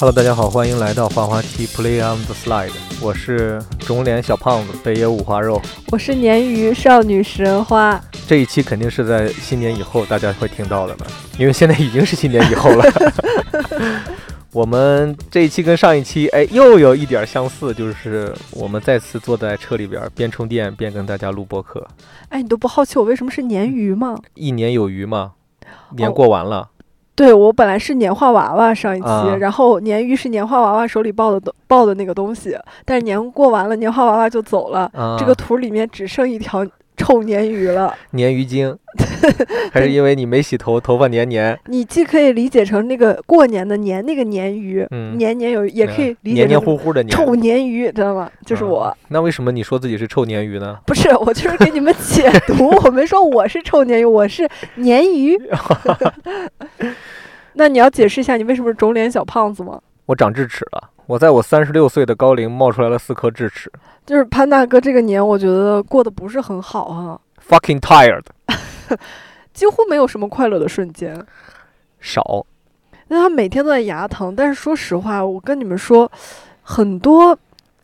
Hello，大家好，欢迎来到滑滑梯 Play on the Slide，我是肿脸小胖子北野五花肉。我是鲶鱼少女食人花，这一期肯定是在新年以后大家会听到的了，因为现在已经是新年以后了。我们这一期跟上一期哎又有一点相似，就是我们再次坐在车里边，边充电边跟大家录播客。哎，你都不好奇我为什么是鲶鱼吗？一年有余嘛，年过完了。对我本来是年画娃娃上一期，啊。然后鲶鱼是年画娃娃手里抱的东抱的那个东西，但是年过完了，年画娃娃就走了，啊，这个图里面只剩一条臭鲶鱼了。鲶鱼精，还是因为你没洗头，头发黏黏，你既可以理解成那个过年的年那个鲶鱼，嗯年年有余，也可以理解黏黏成糊糊的黏。臭鲶鱼，知道吗？就是啊我。那为什么你说自己是臭鲶鱼呢？不是，我就是给你们解读。我没说我是臭鲶鱼，我是鲶鱼。那你要解释一下你为什么是肿脸小胖子吗？我长智齿了，我在我三十六岁的高龄冒出来了四颗智齿就是潘大哥这个年，我觉得过得不是很好啊、，fucking tired，几乎没有什么快乐的瞬间。少。那他每天都在牙疼，但是说实话，我跟你们说，很多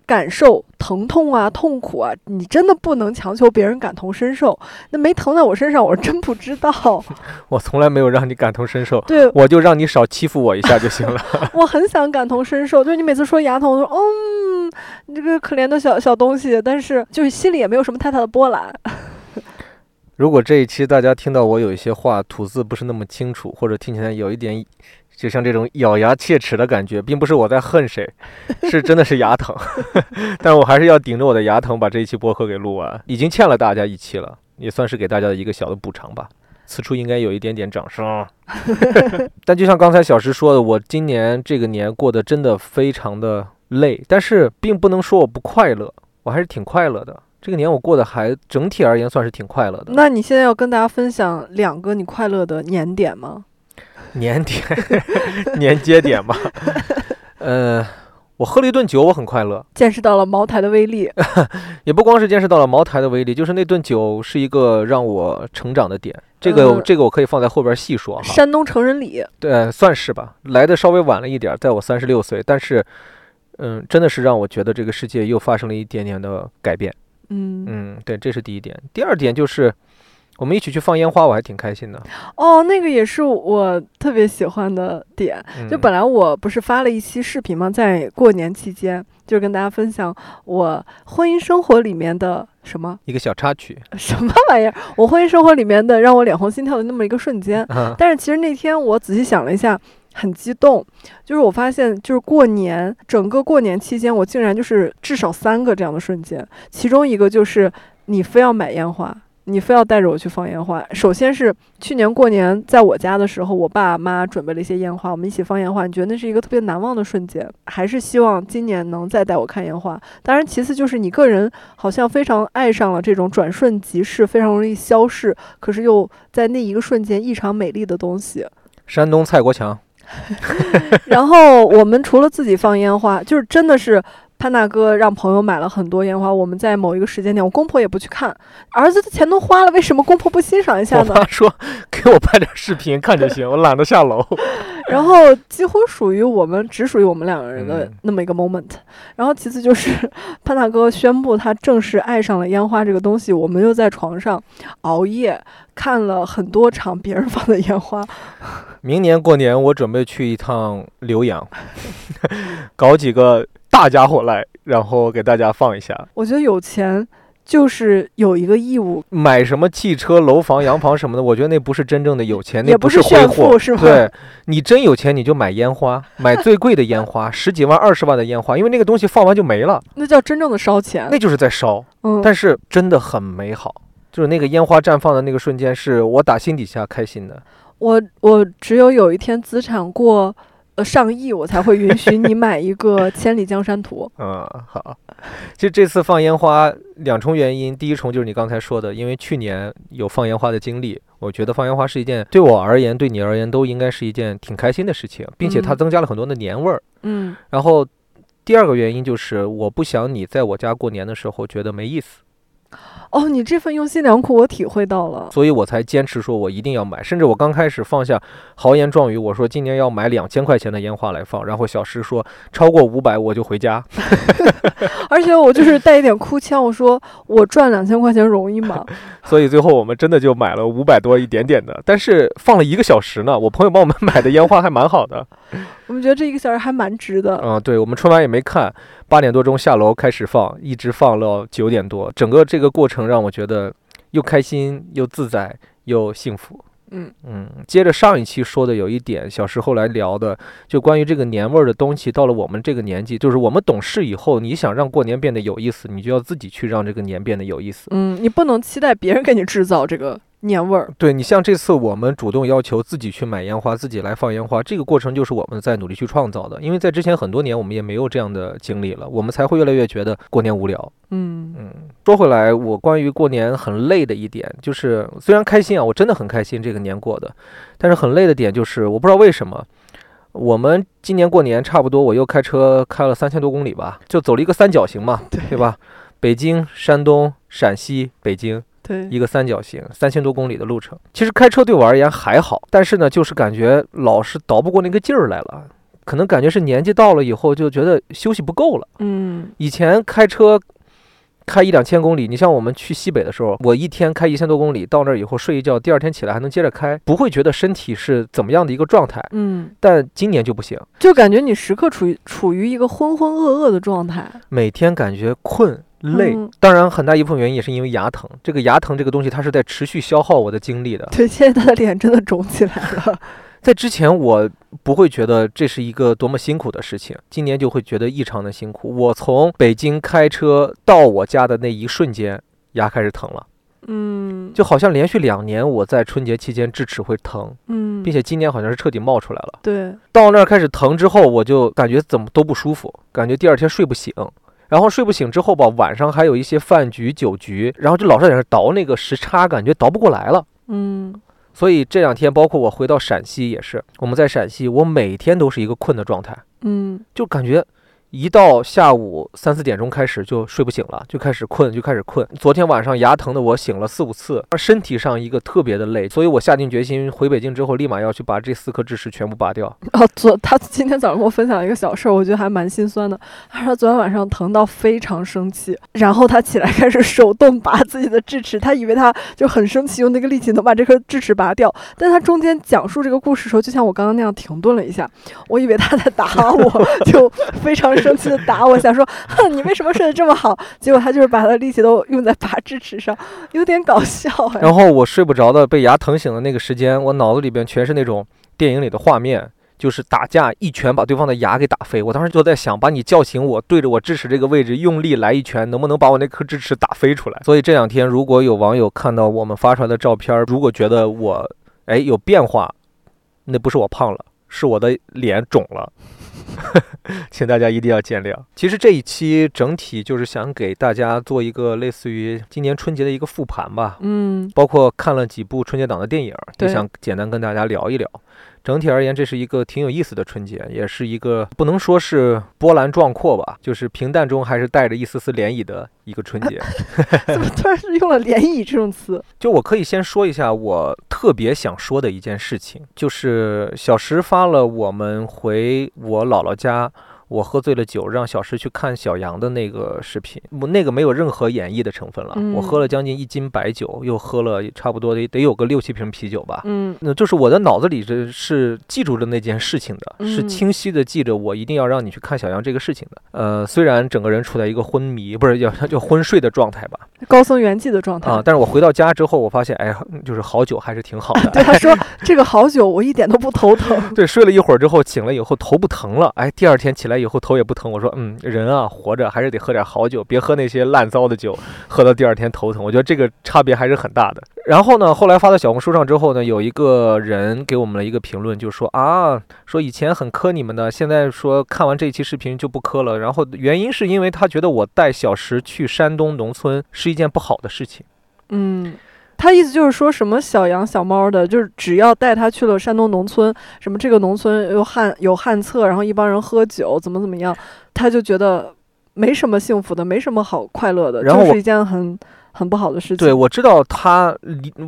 感受，疼痛啊、痛苦啊，你真的不能强求别人感同身受。那没疼在我身上，我是真不知道。我从来没有让你感同身受，对，我就让你少欺负我一下就行了。我很想感同身受，就是你每次说牙疼，我说嗯，你这个可怜的小小东西，但是就是心里也没有什么太大的波澜。如果这一期大家听到我有一些话吐字不是那么清楚，或者听起来有一点就像这种咬牙切齿的感觉，并不是我在恨谁，是真的是牙疼。但我还是要顶着我的牙疼把这一期播客给录完，已经欠了大家一期了，也算是给大家的一个小的补偿吧。此处应该有一点点掌声。但就像刚才小石说的，我今年这个年过得真的非常的累，但是并不能说我不快乐，我还是挺快乐的。这个年我过得还整体而言算是挺快乐的。那你现在要跟大家分享两个你快乐的年点吗？年点年节点吧。呃，我喝了一顿酒，我很快乐。见识到了茅台的威力。也不光是见识到了茅台的威力，就是那顿酒是一个让我成长的点。这个、嗯这个我可以放在后边细说哈。山东成人礼，对，算是吧，来的稍微晚了一点儿，在我三十六岁，但是，嗯，真的是让我觉得这个世界又发生了一点点的改变。嗯，嗯，对，这是第一点。第二点就是，我们一起去放烟花，我还挺开心的。哦，那个也是我特别喜欢的点。嗯、就本来我不是发了一期视频吗？在过年期间，就是跟大家分享我婚姻生活里面的什么一个小插曲，什么玩意儿，我婚姻生活里面的让我脸红心跳的那么一个瞬间。嗯，但是其实那天我仔细想了一下，很激动，就是我发现，就是过年整个过年期间，我竟然就是至少三个这样的瞬间，其中一个就是你非要买烟花。你非要带着我去放烟花。首先是去年过年在我家的时候，我爸妈准备了一些烟花，我们一起放烟花。你觉得那是一个特别难忘的瞬间？还是希望今年能再带我看烟花？当然，其次就是你个人好像非常爱上了这种转瞬即逝、非常容易消逝，可是又在那一个瞬间异常美丽的东西。山东蔡国强，然后我们除了自己放烟花，就是真的是潘大哥让朋友买了很多烟花。我们在某一个时间点，我公婆也不去看，儿子的钱都花了，为什么公婆不欣赏一下呢？我妈说给我拍点视频看就行，我懒得下楼。然后几乎属于我们只属于我们两个人的嗯那么一个 moment。然后其次就是潘大哥宣布他正式爱上了烟花这个东西，我们又在床上熬夜看了很多场别人放的烟花。明年过年我准备去一趟浏阳，搞几个大家伙来，然后给大家放一下。我觉得有钱就是有一个义务买什么汽车、楼房、洋房什么的，我觉得那不是真正的有钱，那也不是挥霍，富是吗对你真有钱，你就买烟花，买最贵的烟花，十几万、二十万的烟花，因为那个东西放完就没了，那叫真正的烧钱。那就是在烧。嗯，但是真的很美好，就是那个烟花绽放的那个瞬间，是我打心底下开心的。我我只有有一天资产过呃上亿，我才会允许你 买一个千里江山图。嗯，好。其实这次放烟花两重原因，第一重就是你刚才说的，因为去年有放烟花的经历，我觉得放烟花是一件对我而言，对你而言都应该是一件挺开心的事情，并且它嗯增加了很多的年味儿。嗯然后第二个原因就是我不想你在我家过年的时候觉得没意思。哦，你这份用心良苦我体会到了。所以我才坚持说我一定要买。甚至我刚开始放下豪言壮语，我说今年要买两千块钱的烟花来放，然后小石说超过五百我就回家。而且我就是带一点哭腔，我说我赚两千块钱容易吗？所以最后我们真的就买了五百多一点点的，但是放了一个小时呢。我朋友帮我们买的烟花还蛮好的，我们觉得这一个小时还蛮值的。嗯，对，我们春晚也没看，八点多钟下楼开始放，一直放到九点多，整个这个过程让我觉得又开心又自在又幸福。嗯嗯，接着上一期说的有一点，小时候来聊的，就关于这个年味儿的东西，到了我们这个年纪，就是我们懂事以后，你想让过年变得有意思，你就要自己去让这个年变得有意思。嗯，你不能期待别人给你制造这个年味儿。对你像这次我们主动要求自己去买烟花，自己来放烟花，这个过程就是我们在努力去创造的。因为在之前很多年我们也没有这样的经历了，我们才会越来越觉得过年无聊。嗯嗯，说回来，我关于过年很累的一点，就是虽然开心啊，我真的很开心这个年过的，但是很累的点就是我不知道为什么，我们今年过年差不多我又开车开了三千多公里吧，就走了一个三角形嘛，对吧？北京、山东、陕西、北京，对，一个三角形，三千多公里的路程。其实开车对我而言还好，但是呢，就是感觉老是倒不过那个劲儿来了。可能感觉是年纪到了以后，就觉得休息不够了。嗯以前开车开一两千公里，你像我们去西北的时候，我一天开一千多公里，到那儿以后睡一觉，第二天起来还能接着开，不会觉得身体是怎么样的一个状态。嗯，但今年就不行，就感觉你时刻处于处于一个浑浑噩噩的状态。每天感觉困。累嗯，当然很大一部分原因也是因为牙疼。这个牙疼这个东西，它是在持续消耗我的精力的。对，现在他的脸真的肿起来了。在之前，我不会觉得这是一个多么辛苦的事情，今年就会觉得异常的辛苦。我从北京开车到我家的那一瞬间，牙开始疼了，嗯，就好像连续两年我在春节期间智齿会疼，嗯，并且今年好像是彻底冒出来了。对，到那儿开始疼之后，我就感觉怎么都不舒服，感觉第二天睡不醒。然后睡不醒之后吧，晚上还有一些饭局、酒局，然后就老是在那倒那个时差，感觉倒不过来了。嗯。所以这两天，包括我回到陕西也是，我们在陕西，我每天都是一个困的状态，嗯。就感觉一到下午三四点钟开始就睡不醒了，就开始困，就开始困。昨天晚上牙疼的我醒了四五次，身体上一个特别的累，所以我下定决心回北京之后，立马要去把这四颗智齿全部拔掉。哦，昨他今天早上跟我分享一个小事儿，我觉得还蛮心酸的。他说昨天晚上疼到非常生气，然后他起来开始手动拔自己的智齿，他以为他就很生气，用那个力气能把这颗智齿拔掉。但他中间讲述这个故事的时候，就像我刚刚那样停顿了一下，我以为他在打我，就非常生气的打我，想说，哼，你为什么睡得这么好？结果他就是把他的力气都用在拔智齿上，有点搞笑哎。然后我睡不着的被牙疼醒的那个时间，我脑子里边全是那种电影里的画面。就是打架，一拳把对方的牙给打飞。我当时就在想，把你叫醒我，对着我智齿这个位置用力来一拳，能不能把我那颗智齿打飞出来？所以这两天，如果有网友看到我们发出来的照片，如果觉得我哎有变化，那不是我胖了，是我的脸肿了，请大家一定要见谅。其实这一期整体就是想给大家做一个类似于今年春节的一个复盘吧，嗯包括看了几部春节档的电影，就想简单跟大家聊一聊。整体而言，这是一个挺有意思的春节，也是一个不能说是波澜壮阔吧，就是平淡中还是带着一丝丝涟漪的一个春节。怎么突然是用了“涟漪”这种词？就我可以先说一下我特别想说的一件事情，就是小石发了我们回我姥姥家。我喝醉了酒，让小石去看小杨的那个视频，我那个没有任何演绎的成分了。嗯我喝了将近一斤白酒，又喝了差不多得得有个六七瓶啤酒吧。嗯那就是我的脑子里这是记住了那件事情的，是嗯清晰的记着我一定要让你去看小杨这个事情的。呃，虽然整个人处在一个昏迷，不是要就昏睡的状态吧，高僧圆寂的状态啊，但是我回到家之后，我发现，哎，就是好酒还是挺好的。对他说：“这个好酒，我一点都不头疼。对，睡了一会儿之后，醒了以后头不疼了，哎，第二天起来以后头也不疼。我说，嗯，人啊，活着还是得喝点好酒，别喝那些烂糟的酒，喝到第二天头疼。我觉得这个差别还是很大的。然后呢，后来发到小红书上之后呢，有一个人给我们了一个评论，就说啊，说以前很磕你们的，现在说看完这一期视频就不磕了。然后原因是因为他觉得我带小石去山东农村是一件不好的事情。”嗯，他意思就是说什么小羊小猫的，就是只要带他去了山东农村，什么这个农村有旱有旱厕，然后一帮人喝酒，怎么怎么样，他就觉得没什么幸福的，没什么好快乐的，然后就是一件很很不好的事情。对，我知道他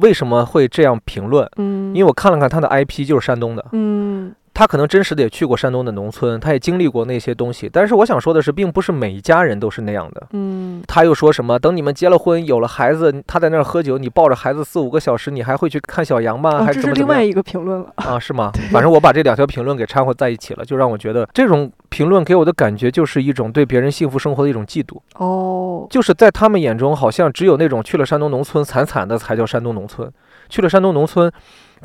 为什么会这样评论，嗯，因为我看了看他的 IP 就是山东的，嗯他可能真实的也去过山东的农村，他也经历过那些东西。但是我想说的是，并不是每一家人都是那样的。嗯他又说什么？等你们结了婚，有了孩子，他在那儿喝酒，你抱着孩子四五个小时，你还会去看小羊吗？啊，还？是另外一个评论了。啊，是吗？反正我把这两条评论给掺和在一起了，就让我觉得这种评论给我的感觉就是一种对别人幸福生活的一种嫉妒。哦，就是在他们眼中，好像只有那种去了山东农村惨惨的才叫山东农村，去了山东农村。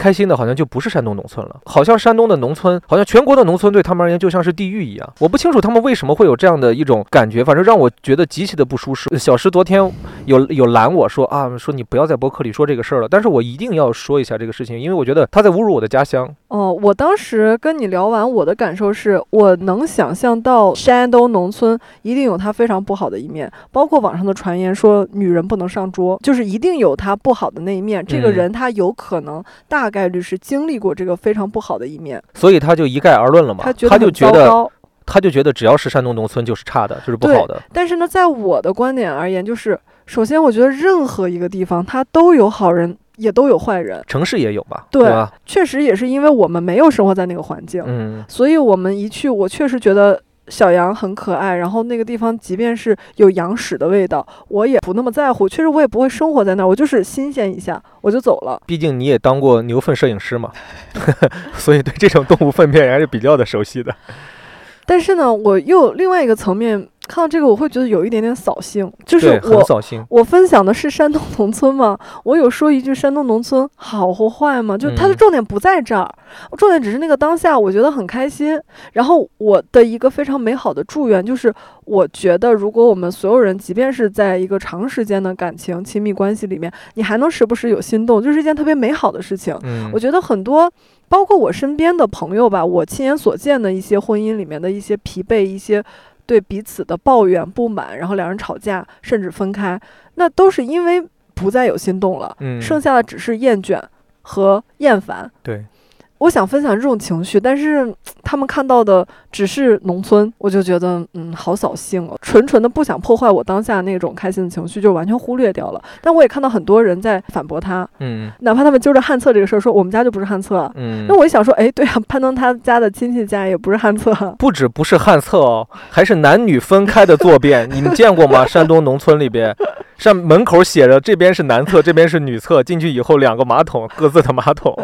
开心的好像就不是山东农村了，好像山东的农村，好像全国的农村对他们而言就像是地狱一样。我不清楚他们为什么会有这样的一种感觉，反正让我觉得极其的不舒适。小石昨天有有拦我说啊，说你不要在博客里说这个事儿了，但是我一定要说一下这个事情，因为我觉得他在侮辱我的家乡。哦，我当时跟你聊完，我的感受是我能想象到山东农村一定有它非常不好的一面，包括网上的传言说女人不能上桌，就是一定有她不好的那一面。这个嗯人他有可能大概率是经历过这个非常不好的一面，所以他就一概而论了嘛，他觉得他就觉得。他就觉得只要是山东农村就是差的，就是不好的。但是呢，在我的观点而言，就是首先我觉得任何一个地方它都有好人，也都有坏人。城市也有吧，对吧？确实也是因为我们没有生活在那个环境，嗯，所以我们一去，我确实觉得小羊很可爱。然后那个地方，即便是有羊屎的味道，我也不那么在乎。确实，我也不会生活在那儿，我就是新鲜一下，我就走了。毕竟你也当过牛粪摄影师嘛，所以对这种动物粪便还是比较的熟悉的。但是呢，我又另外一个层面看到这个，我会觉得有一点点扫兴，就是我。扫兴。我分享的是山东农村吗？我有说一句山东农村好或坏吗？就它的嗯重点不在这儿，重点只是那个当下，我觉得很开心。然后我的一个非常美好的祝愿就是，我觉得如果我们所有人，即便是在一个长时间的感情亲密关系里面，你还能时不时有心动，就是一件特别美好的事情。嗯我，觉得很多，包括我身边的朋友吧，我亲眼所见的一些婚姻里面的一些疲惫，一些对彼此的抱怨、不满，然后两人吵架，甚至分开，那都是因为不再有心动了，嗯，剩下的只是厌倦和厌烦。对，我想分享这种情绪，但是 他们看到的只是农村，我就觉得嗯，好扫兴哦，纯纯的不想破坏我当下那种开心的情绪，就完全忽略掉了。但我也看到很多人在反驳他，嗯。哪怕他们揪着旱厕这个事儿说我们家就不是旱厕啊，嗯。那，我一想说，哎，对啊，攀登他家的亲戚家也不是旱厕啊，不止不是旱厕哦，还是男女分开的坐便，你们见过吗？山东农村里边，上门口写着这边是男厕，这边是女厕，进去以后两个马桶，各自的马桶，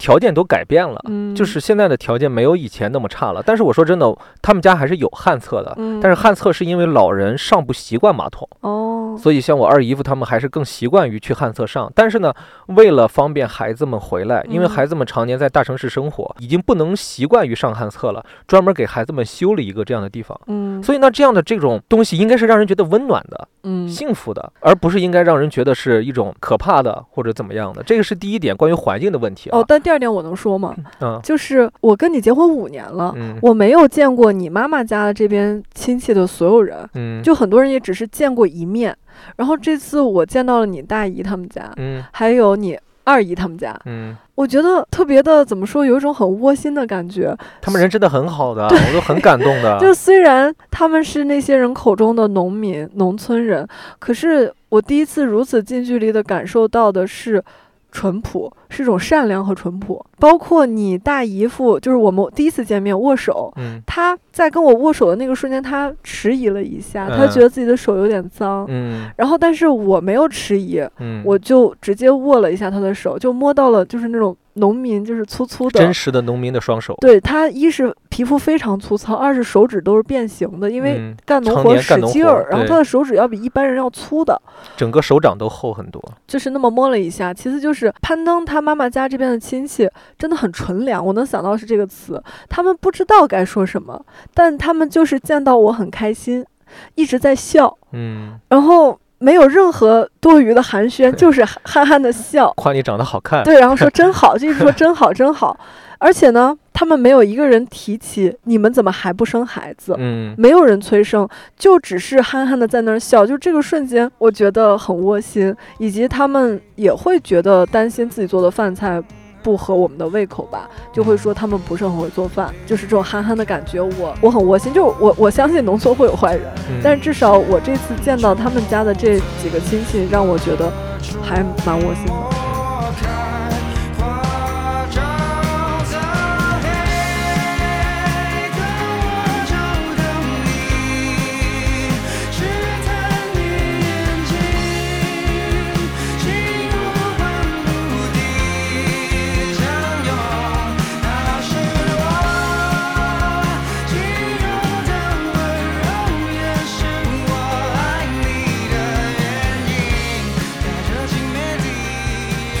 条件都改变了。嗯，就是现在的条件没有以前那么差了，但是我说真的，他们家还是有旱厕的，嗯，但是旱厕是因为老人上不习惯马桶，哦，所以像我二姨夫他们还是更习惯于去旱厕上。但是呢，为了方便孩子们回来，因为嗯孩子们常年在大城市生活，已经不能习惯于上旱厕了，专门给孩子们修了一个这样的地方。嗯，所以那，这样的这种东西应该是让人觉得温暖的、嗯，幸福的，而不是应该让人觉得是一种可怕的或者怎么样的。这个是第一点，关于环境的问题啊。哦，但第二点我能说吗？嗯就是我跟你结婚五年了。嗯我没有见过你妈妈家这边亲戚的所有人，嗯，就很多人也只是见过一面。然后这次我见到了你大姨他们家，嗯还有你二姨他们家，嗯，我觉得特别的怎么说，有一种很窝心的感觉。他们人真的很好的，我都很感动的。就虽然他们是那些人口中的农民、农村人，可是我第一次如此近距离的感受到的是淳朴，是一种善良和淳朴。包括你大姨夫，就是我们第一次见面握手，嗯他在跟我握手的那个瞬间，他迟疑了一下，他嗯觉得自己的手有点脏。嗯然后，但是我没有迟疑，嗯，我就直接握了一下他的手，就摸到了就是那种农民，就是粗粗的真。实的农民的双手，对他，一是皮肤非常粗糙，二是手指都是变形的，因为干农活使劲儿，然后他的手指要比一般人要粗的，整个手掌都厚很多。就是那么摸了一下。其次就是攀登他妈妈家这边的亲戚真的很纯良，我能想到是这个词，他们不知道该说什么，但他们就是见到我很开心，一直在笑，嗯，然后没有任何多余的寒暄，就是憨憨的笑。夸你长得好看。对，然后说 真好，就一直说真好真好，而且呢，他们没有一个人提起你们怎么还不生孩子，嗯。没有人催生，就只是憨憨的在那儿笑，就这个瞬间，我觉得很窝心，以及他们也会觉得担心自己做的饭菜不合我们的胃口吧，就会说他们不是很会做饭，就是这种憨憨的感觉，我我很窝心。就我我相信农村会有坏人，嗯但是至少我这次见到他们家的这几个亲戚，让我觉得还蛮窝心的。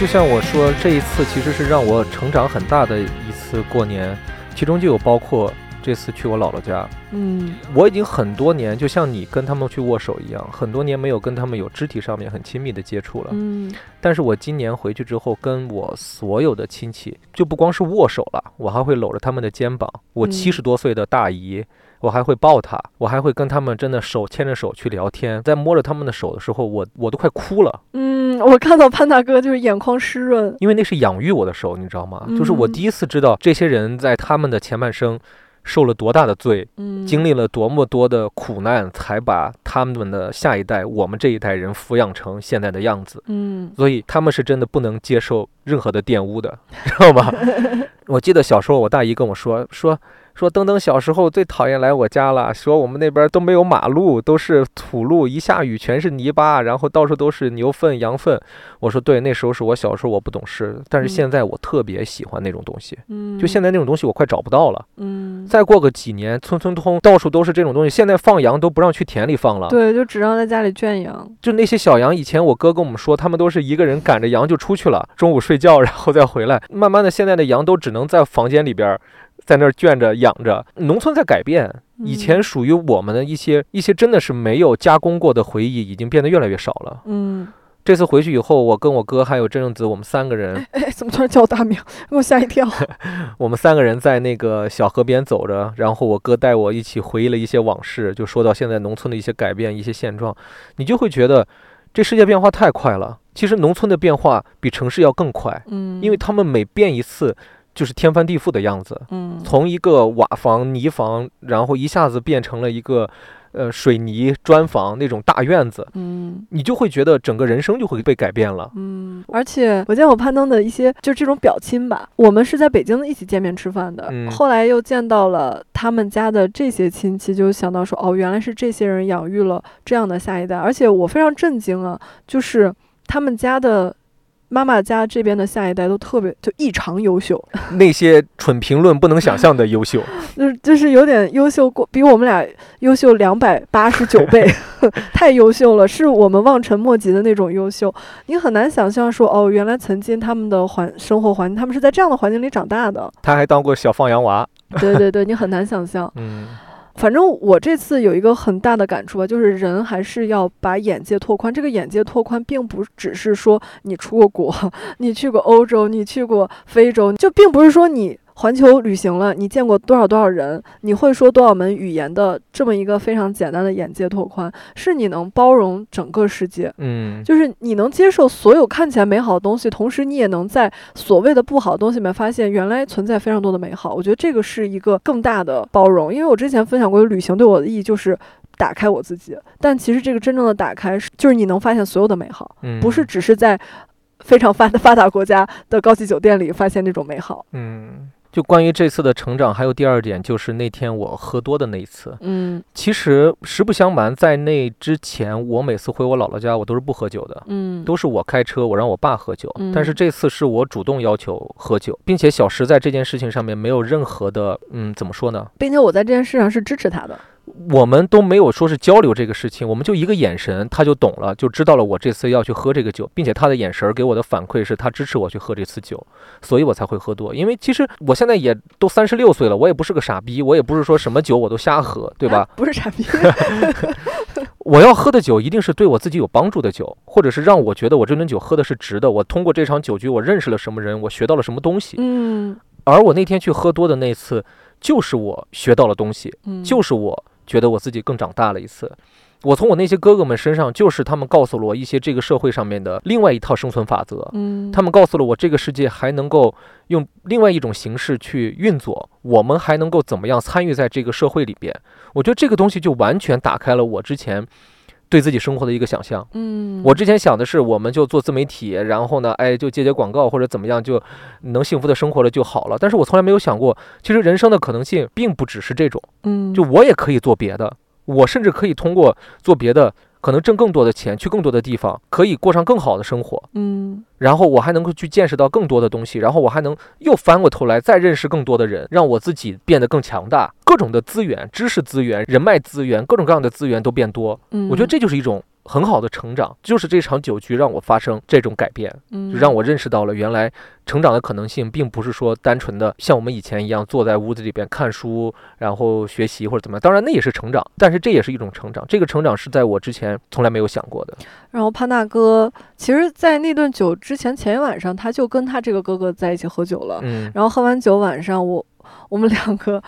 就像我说，这一次其实是让我成长很大的一次过年，其中就有包括这次去我姥姥家。嗯我已经很多年，就像你跟他们去握手一样，很多年没有跟他们有肢体上面很亲密的接触了。嗯但是我今年回去之后，跟我所有的亲戚，就不光是握手了，我还会搂着他们的肩膀。我嗯七十多岁的大姨，我还会抱他，我还会跟他们真的手牵着手去聊天。在摸着他们的手的时候，我我都快哭了。嗯，我看到潘大哥就是眼眶湿润。因为那是养育我的手，你知道吗？就是我嗯第一次知道这些人在他们的前半生受了多大的罪，嗯，经历了多么多的苦难，才把他们的下一代，我们这一代人抚养成现在的样子。嗯所以他们是真的不能接受任何的玷污的，知道吗？我记得小时候我大姨跟我说说说登登小时候最讨厌来我家了，说我们那边都没有马路，都是土路，一下雨全是泥巴，然后到处都是牛粪、羊粪。我说对，那时候是我小时候我不懂事，但是嗯现在我特别喜欢那种东西。嗯，就现在那种东西我快找不到了。嗯，再过个几年，村村通到处都是这种东西。现在放羊都不让去田里放了。对，就只让在家里圈羊。就那些小羊，以前我哥跟我们说，他们都是一个人赶着羊就出去了，中午睡觉，然后再回来。慢慢的，现在的羊都只能在房间里边儿，在那儿圈着养着。农村在改变，以前嗯属于我们的一些一些真的是没有加工过的回忆，已经变得越来越少了。嗯，这次回去以后，我跟我哥还有郑正子，我们三个人，哎，怎么突然叫我大名？给我吓一跳。我们三个人在那个小河边走着，然后我哥带我一起回忆了一些往事，就说到现在农村的一些改变、一些现状，你就会觉得这世界变化太快了。其实农村的变化比城市要更快，嗯，因为他们每变一次就是天翻地覆的样子，嗯，从一个瓦房、泥房，然后一下子变成了一个呃水泥砖房那种大院子，嗯。你就会觉得整个人生就会被改变了。嗯，而且我见我攀登的一些就是这种表亲吧，我们是在北京一起见面吃饭的，嗯后来又见到了他们家的这些亲戚，就想到说，哦，原来是这些人养育了这样的下一代，而且我非常震惊啊，就是他们家的妈妈家这边的下一代都特别就异常优秀，那些蠢评论不能想象的优秀，就是就是有点优秀过，比我们俩优秀两百八十九倍，太优秀了，是我们望尘莫及的那种优秀。你很难想象说，哦，原来曾经他们的环生活环境，他们是在这样的环境里长大的。他还当过小放羊娃。对对对，你很难想象。嗯反正我这次有一个很大的感触吧，就是人还是要把眼界拓宽。这个眼界拓宽，并不只是说你出过国，你去过欧洲，你去过非洲，就并不是说你环球旅行了，你见过多少多少人，你会说多少门语言的这么一个非常简单的眼界拓宽，是你能包容整个世界。嗯，就是你能接受所有看起来美好的东西，同时你也能在所谓的不好的东西里面发现原来存在非常多的美好。我觉得这个是一个更大的包容，因为我之前分享过，旅行对我的意义就是打开我自己，但其实这个真正的打开是，就是你能发现所有的美好，嗯不是只是在非常发发达国家的高级酒店里发现那种美好。嗯，就关于这次的成长，还有第二点就是那天我喝多的那一次。嗯其实实不相瞒，在那之前，我每次回我姥姥家，我都是不喝酒的。嗯都是我开车，我让我爸喝酒，嗯但是这次是我主动要求喝酒，并且小石在这件事情上面没有任何的，嗯，怎么说呢？并且我在这件事上是支持他的。我们都没有说是交流这个事情，我们就一个眼神，他就懂了，就知道了我这次要去喝这个酒，并且他的眼神儿给我的反馈是他支持我去喝这次酒，所以我才会喝多。因为其实我现在也都三十六岁了，我也不是个傻逼，我也不是说什么酒我都瞎喝，对吧？不是傻逼。我要喝的酒一定是对我自己有帮助的酒，或者是让我觉得我这顿酒喝的是值的。我通过这场酒局，我认识了什么人，我学到了什么东西。嗯而我那天去喝多的那次，就是我学到了东西，嗯，就是我觉得我自己更长大了一次。我从我那些哥哥们身上，就是他们告诉了我一些这个社会上面的另外一套生存法则。嗯，他们告诉了我，这个世界还能够用另外一种形式去运作，我们还能够怎么样参与在这个社会里边？我觉得这个东西就完全打开了我之前对自己生活的一个想象。嗯，我之前想的是，我们就做自媒体，然后呢，哎，就接接广告或者怎么样，就能幸福的生活了就好了。但是我从来没有想过，其实人生的可能性并不只是这种，嗯，就我也可以做别的，我甚至可以通过做别的，可能挣更多的钱，去更多的地方，可以过上更好的生活。嗯然后我还能够去见识到更多的东西，然后我还能又翻过头来再认识更多的人，让我自己变得更强大。各种的资源、知识资源、人脉资源，各种各样的资源都变多。嗯，我觉得这就是一种很好的成长，就是这场酒局让我发生这种改变，嗯就让我认识到了原来成长的可能性，并不是说单纯的像我们以前一样坐在屋子里边看书，然后学习或者怎么样。当然那也是成长，但是这也是一种成长。这个成长是在我之前从来没有想过的。然后潘大哥，其实，在那顿酒之前前一晚上，他就跟他这个哥哥在一起喝酒了。嗯，然后喝完酒，晚上我我们两个，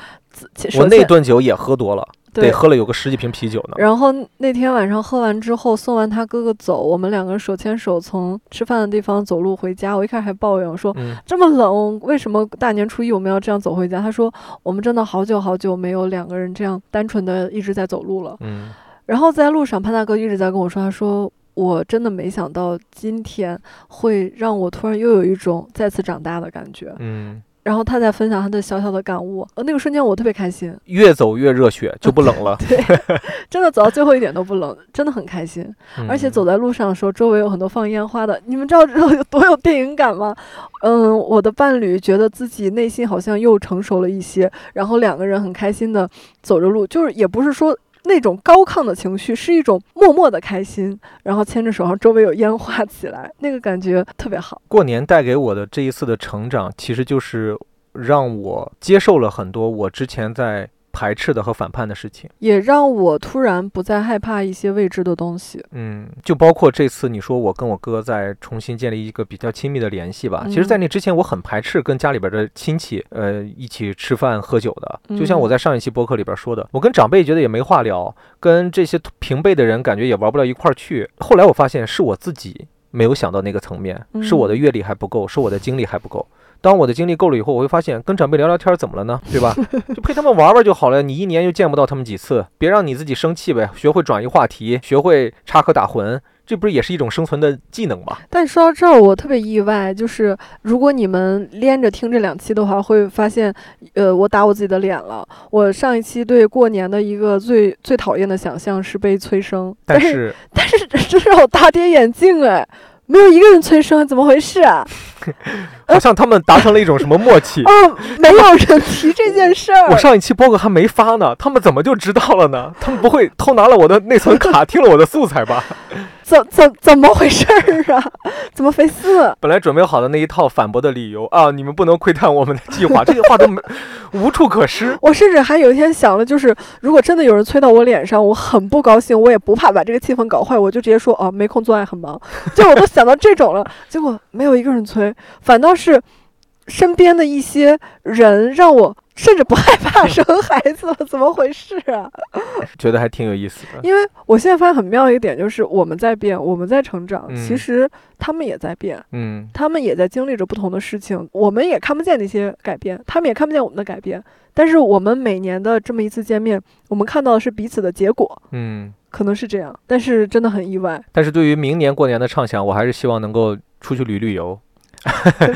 我那顿酒也喝多了，对得喝了有个十几瓶啤酒呢。然后那天晚上喝完之后，送完他哥哥走，我们两个人手牵手从吃饭的地方走路回家。我一开始还抱怨我说嗯这么冷，为什么大年初一我们要这样走回家？他说我们真的好久好久没有两个人这样单纯的一直在走路了。嗯然后在路上，潘大哥一直在跟我说，他说我真的没想到今天会让我突然又有一种再次长大的感觉。嗯，然后他在分享他的小小的感悟，呃，那个瞬间我特别开心，越走越热血，就不冷了。对，真的走到最后一点都不冷，真的很开心。而且嗯走在路上的时候，周围有很多放烟花的，你们知道这有多有电影感吗？嗯，我的伴侣觉得自己内心好像又成熟了一些，然后两个人很开心的走着路，就是也不是说。那种高亢的情绪是一种默默的开心，然后牵着手，然后周围有烟花起来，那个感觉特别好。过年带给我的这一次的成长，其实就是让我接受了很多我之前在排斥的和反叛的事情。也让我突然不再害怕一些未知的东西。嗯，就包括这次你说我跟我哥在重新建立一个比较亲密的联系吧。其实，在嗯那之前，我很排斥跟家里边的亲戚呃一起吃饭喝酒的。就像我嗯在上一期播客里边说的，我跟长辈觉得也没话聊，跟这些平辈的人感觉也玩不到一块儿去。后来我发现是我自己没有想到那个层面，是我的嗯阅历还不够，是我的经历还不够。当我的经历够了以后，我会发现跟长辈聊聊天儿怎么了呢？对吧？就陪他们玩玩就好了。你一年又见不到他们几次，别让你自己生气呗。学会转移话题，学会插科打诨，这不是也是一种生存的技能吗？但说到这儿，我特别意外，就是如果你们连着听这两期的话，会发现，呃，我打我自己的脸了。我上一期对过年的一个最最讨厌的想象是被催生，但是但是 这让我大跌眼镜哎，没有一个人催生，怎么回事啊？好像他们达成了一种什么默契。哦，没有人提这件事儿 我。上一期播客还没发呢，他们怎么就知道了呢？他们不会偷拿了我的内存卡，听了我的素材吧？怎怎怎么回事儿啊？怎么回事？本来准备好的那一套反驳的理由啊，你们不能窥探我们的计划，这些话都没无处可施。我甚至还有一天想了，就是如果真的有人催到我脸上，我很不高兴，我也不怕把这个气氛搞坏，我就直接说哦，没空做爱，很忙。就我都想到这种了，结果没有一个人催，反倒是身边的一些人让我甚至不害怕生孩子了，怎么回事啊？觉得还挺有意思的。因为我现在发现很妙一点就是我们在变，我们在成长，其嗯实他们也在变。嗯他们也在经历着不同的事情，我们也看不见那些改变，他们也看不见我们的改变。但是我们每年的这么一次见面，我们看到的是彼此的结果，嗯，可能是这样，但是真的很意外。但是对于明年过年的畅想，我还是希望能够出去旅旅游，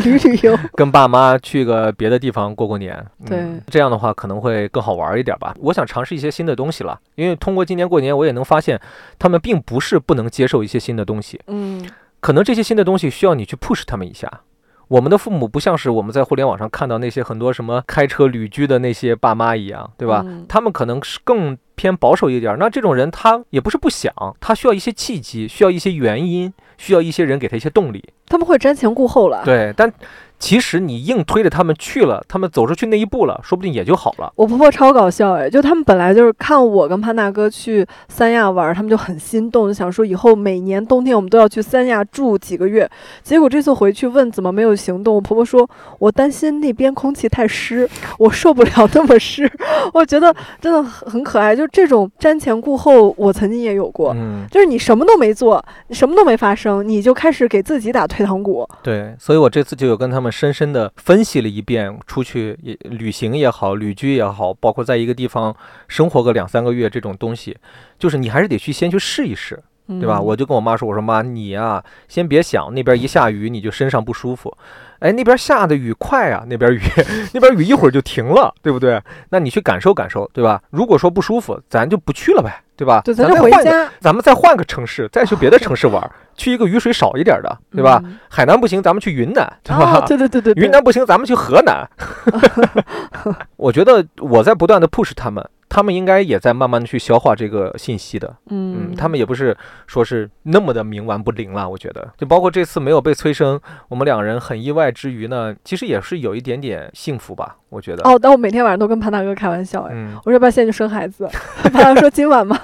旅 旅游，跟爸妈去个别的地方过过年。对嗯，这样的话可能会更好玩一点吧。我想尝试一些新的东西了，因为通过今年过年，我也能发现他们并不是不能接受一些新的东西，嗯可能这些新的东西需要你去 push 他们一下。我们的父母不像是我们在互联网上看到那些很多什么开车旅居的那些爸妈一样，对吧？嗯他们可能是更偏保守一点儿。那这种人他也不是不想，他需要一些契机，需要一些原因，需要一些人给他一些动力。他们会瞻前顾后了。对，但其实你硬推着他们去了，他们走出去那一步了，说不定也就好了。我婆婆超搞笑哎，就他们本来就是看我跟潘大哥去三亚玩，他们就很心动，就想说以后每年冬天我们都要去三亚住几个月。结果这次回去问怎么没有行动，我婆婆说我担心那边空气太湿，我受不了那么湿。我觉得真的很很可爱，就这种瞻前顾后，我曾经也有过。嗯，就是你什么都没做，什么都没发生，你就开始给自己打退堂鼓。对，所以我这次就有跟他们深深的分析了一遍，出去也旅行也好，旅居也好，包括在一个地方生活个两三个月这种东西，就是你还是得去先去试一试。对吧？嗯我就跟我妈说，我说妈，你呀、先别想那边一下雨你就身上不舒服，哎，那边下的雨快啊，那边雨 那边雨一会儿就停了，对不对？那你去感受感受，对吧？如果说不舒服，咱就不去了呗，对吧？对，咱就回家，咱们再换个城市，再去别的城市玩儿，去一个雨水少一点的，对吧？嗯？海南不行，咱们去云南，对吧？对对对对，云南不行，咱们去河南。我觉得我在不断的 push 他们，他们应该也在慢慢的去消化这个信息的。嗯嗯，他们也不是说是那么的冥顽不灵了，我觉得，就包括这次没有被催生，我们两人很意外之余呢，其实也是有一点点幸福吧，我觉得。哦，但我每天晚上都跟潘大哥开玩笑哎，嗯，我说要不要现在就生孩子？潘大哥说今晚吗？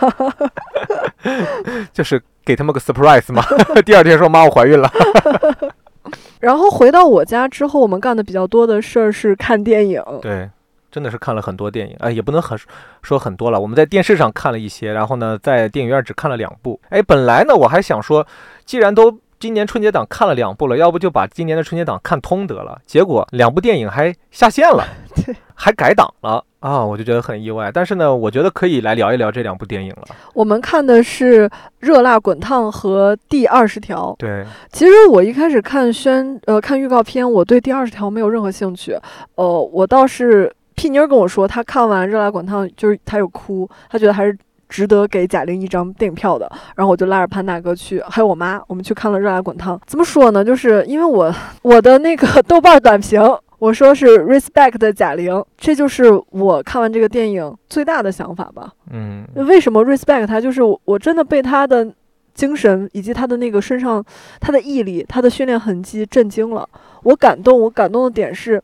就是给他们个 surprise 嘛。第二天说妈，我怀孕了。然后回到我家之后，我们干的比较多的事儿是看电影。对，真的是看了很多电影，哎，也不能很说很多了。我们在电视上看了一些，然后呢，在电影院只看了两部。哎，本来呢，我还想说，既然都今年春节档看了两部了，要不就把今年的春节档看通得了。结果两部电影还下线了，还改档了啊，我就觉得很意外。但是呢，我觉得可以来聊一聊这两部电影了。我们看的是《热辣滚烫》和《第二十条》。对，其实我一开始看宣呃看预告片，我对第二十条没有任何兴趣。呃，我倒是屁妮儿跟我说，她看完《热辣滚烫》，就是她有哭，她觉得还是值得给贾玲一张电影票的。然后我就拉着潘大哥去，还有我妈，我们去看了《热辣滚烫》。怎么说呢？就是因为我我的那个豆瓣短评。我说是 respect 贾玲，这就是我看完这个电影最大的想法吧。嗯，为什么 respect 她？就是我我真的被她的精神以及她的那个身上她的毅力、她的训练痕迹震惊了。我感动，我感动的点是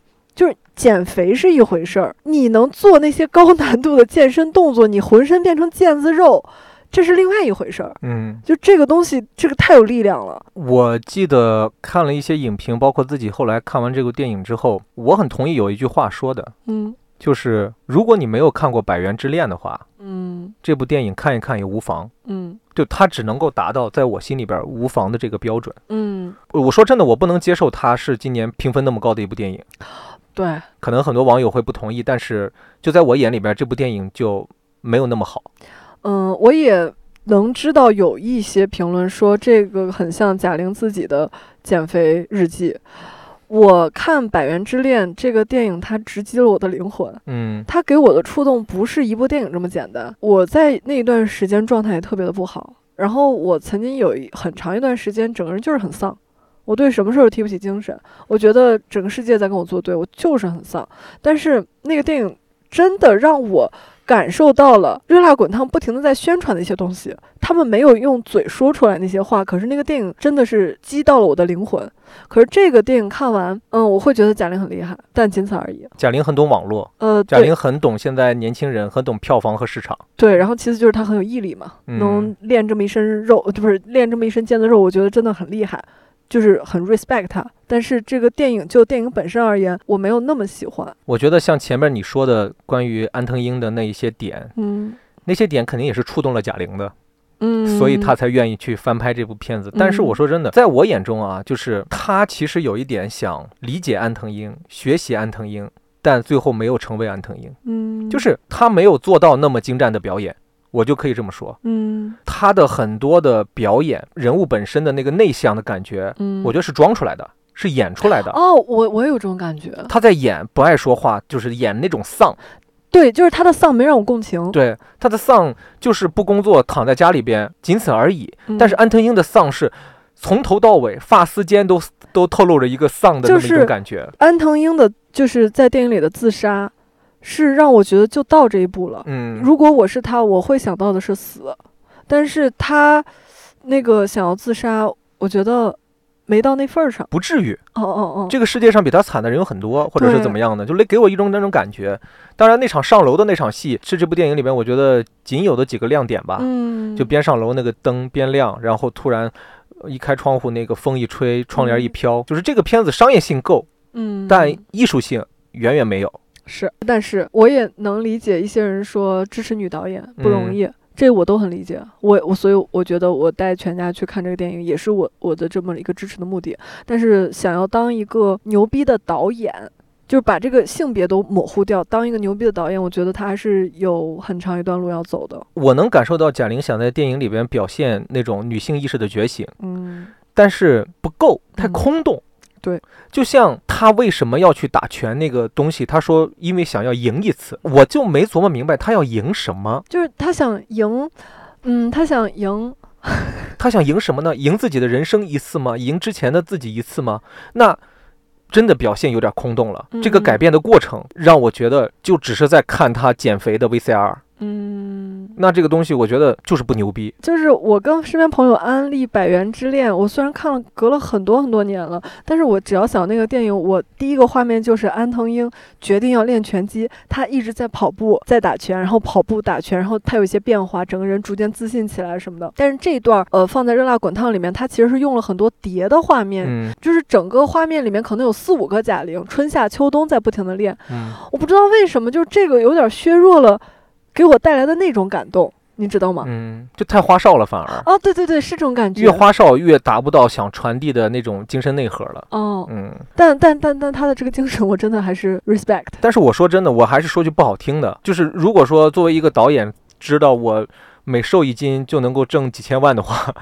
减肥是一回事儿，你能做那些高难度的健身动作，你浑身变成腱子肉，这是另外一回事儿。嗯，就这个东西，这个太有力量了。我记得看了一些影评，包括自己后来看完这部电影之后，我很同意有一句话说的，嗯就是如果你没有看过《百元之恋》的话，嗯这部电影看一看也无妨。嗯就它只能够达到在我心里边无妨的这个标准。嗯，我我说真的，我不能接受它是今年评分那么高的一部电影。对，可能很多网友会不同意，但是就在我眼里边，这部电影就没有那么好。嗯，我也能知道有一些评论说这个很像贾玲自己的减肥日记。我看《百元之恋》这个电影，它直击了我的灵魂。嗯它给我的触动不是一部电影这么简单。我在那段时间状态也特别的不好，然后我曾经有一很长一段时间，整个人就是很丧。我对什么事儿都提不起精神，我觉得整个世界在跟我作对，我就是很丧。但是那个电影真的让我感受到了热辣滚烫不停的在宣传的一些东西，他们没有用嘴说出来那些话，可是那个电影真的是击到了我的灵魂。可是这个电影看完，嗯，我会觉得贾玲很厉害，但仅此而已。贾玲很懂网络，呃，贾玲很懂现在年轻人，很懂票房和市场。对，然后其次就是她很有毅力嘛，嗯能练这么一身肉，呃不是练这么一身腱子肉，我觉得真的很厉害，就是很 respect 他。但是这个电影就电影本身而言，我没有那么喜欢。我觉得像前面你说的关于安藤英的那一些点，嗯那些点肯定也是触动了贾玲的，嗯，所以他才愿意去翻拍这部片子。但是我说真的，在我眼中啊，就是他其实有一点想理解安藤英，学习安藤英，但最后没有成为安藤英，嗯，就是他没有做到那么精湛的表演。我就可以这么说，嗯他的很多的表演，人物本身的那个内向的感觉，嗯，我觉得是装出来的，是演出来的。哦，我我也有这种感觉，他在演不爱说话，就是演那种丧。对，就是他的丧没让我共情。对，他的丧就是不工作，躺在家里边，仅此而已。嗯但是安藤英的丧是从头到尾，发丝间都都透露着一个丧的那么一种感觉。安藤英的就是在电影里的自杀，是让我觉得就到这一步了。嗯，如果我是他，我会想到的是死，但是他那个想要自杀，我觉得没到那份儿上。不至于。哦哦哦，这个世界上比他惨的人有很多，或者是怎么样的，就给给我一种那种感觉。当然，那场上楼的那场戏是这部电影里边我觉得仅有的几个亮点吧。嗯，就边上楼那个灯边亮，然后突然呃一开窗户，那个风一吹，窗帘一飘，就是这个片子商业性够，嗯，但艺术性远远没有。是，但是我也能理解一些人说支持女导演不容嗯易，这我都很理解。我我所以我觉得我带全家去看这个电影也是我我的这么一个支持的目的。但是想要当一个牛逼的导演，就是把这个性别都模糊掉，当一个牛逼的导演，我觉得他还是有很长一段路要走的。我能感受到贾玲想在电影里边表现那种女性意识的觉醒，嗯但是不够，太嗯空洞。对，就像他为什么要去打拳那个东西，他说因为想要赢一次，我就没琢磨明白他要赢什么。就是他想赢，嗯，他想赢，他想赢什么呢？赢自己的人生一次吗？赢之前的自己一次吗？那真的表现有点空洞了。这个嗯改变的过程让我觉得就只是在看他减肥的 VCR。嗯，那这个东西我觉得就是不牛逼。就是我跟身边朋友安利《百元之恋》，我虽然看了隔了很多很多年了，但是我只要想那个电影，我第一个画面就是安藤英决定要练拳击，他一直在跑步，在打拳，然后跑步打拳，然后他有一些变化，整个人逐渐自信起来什么的。但是这一段呃放在《热辣滚烫》里面，他其实是用了很多叠的画面，嗯就是整个画面里面可能有四五个贾玲，春夏秋冬在不停的练，嗯，我不知道为什么，就是这个有点削弱了给我带来的那种感动，你知道吗？嗯，就太花哨了，反而哦，对对对，是这种感觉。越花哨越达不到想传递的那种精神内核了。哦，嗯，但但但但他的这个精神，我真的还是 respect。但是我说真的，我还是说句不好听的，就是如果说作为一个导演，知道我每瘦一斤就能够挣几千万的话，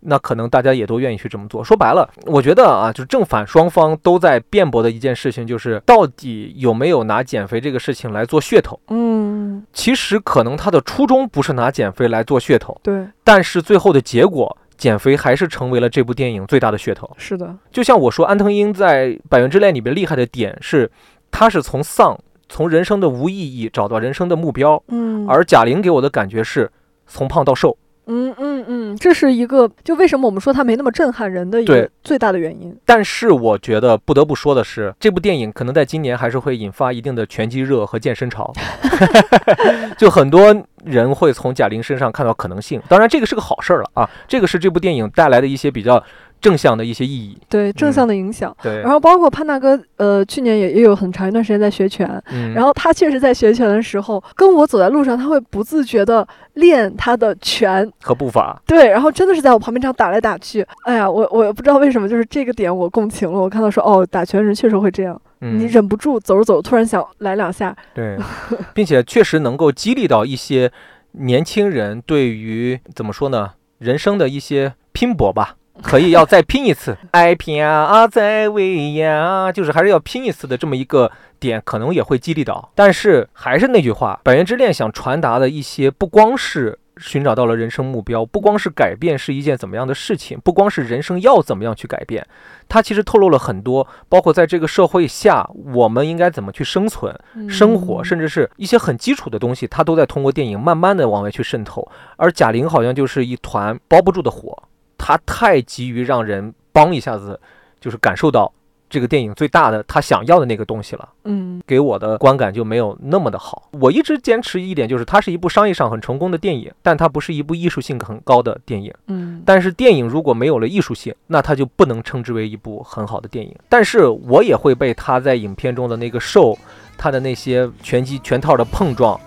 那可能大家也都愿意去这么做。说白了，我觉得啊，就是正反双方都在辩驳的一件事情，就是到底有没有拿减肥这个事情来做噱头。嗯，其实可能他的初衷不是拿减肥来做噱头，对，但是最后的结果，减肥还是成为了这部电影最大的噱头。是的，就像我说，安藤英在《百元之恋》里边厉害的点是，他是从丧、从人生的无意义找到人生的目标，嗯，而贾玲给我的感觉是从胖到瘦。嗯嗯嗯，这是一个就为什么我们说它没那么震撼人的一个最大的原因。但是我觉得不得不说的是，这部电影可能在今年还是会引发一定的拳击热和健身潮，就很多人会从贾玲身上看到可能性。当然，这个是个好事儿了啊，这个是这部电影带来的一些比较正向的一些意义。对正嗯向的影响，对。然，后包括潘大哥，呃，去年也也有很长一段时间在学拳，嗯，然后他确实在学拳的时候，跟我走在路上，他会不自觉的练他的拳，和步伐，对，然后真的是在我旁边这样打来打去，哎呀，我我不知道为什么，就是这个点我共情了。我看到说，哦，打拳人确实会这样，嗯，你忍不住走着走，突然想来两下，对，并且确实能够激励到一些年轻人对于怎么说呢，人生的一些拼搏吧。可以要再拼一次，爱拼啊，再为呀，就是还是要拼一次的这么一个点，可能也会激励到。但是还是那句话，《百元之恋》想传达的一些，不光是寻找到了人生目标，不光是改变是一件怎么样的事情，不光是人生要怎么样去改变，它其实透露了很多，包括在这个社会下，我们应该怎么去生存，生活，嗯甚至是一些很基础的东西，它都在通过电影慢慢的往外去渗透。而贾玲好像就是一团包不住的火，她太急于让人帮一下子，就是感受到这个电影最大的他想要的那个东西了。嗯给我的观感就没有那么的好。我一直坚持一点，就是它是一部商业上很成功的电影，但它不是一部艺术性很高的电影。嗯，但是电影如果没有了艺术性，那它就不能称之为一部很好的电影。但是我也会被他在影片中的那个瘦，他的那些拳击拳套的碰撞，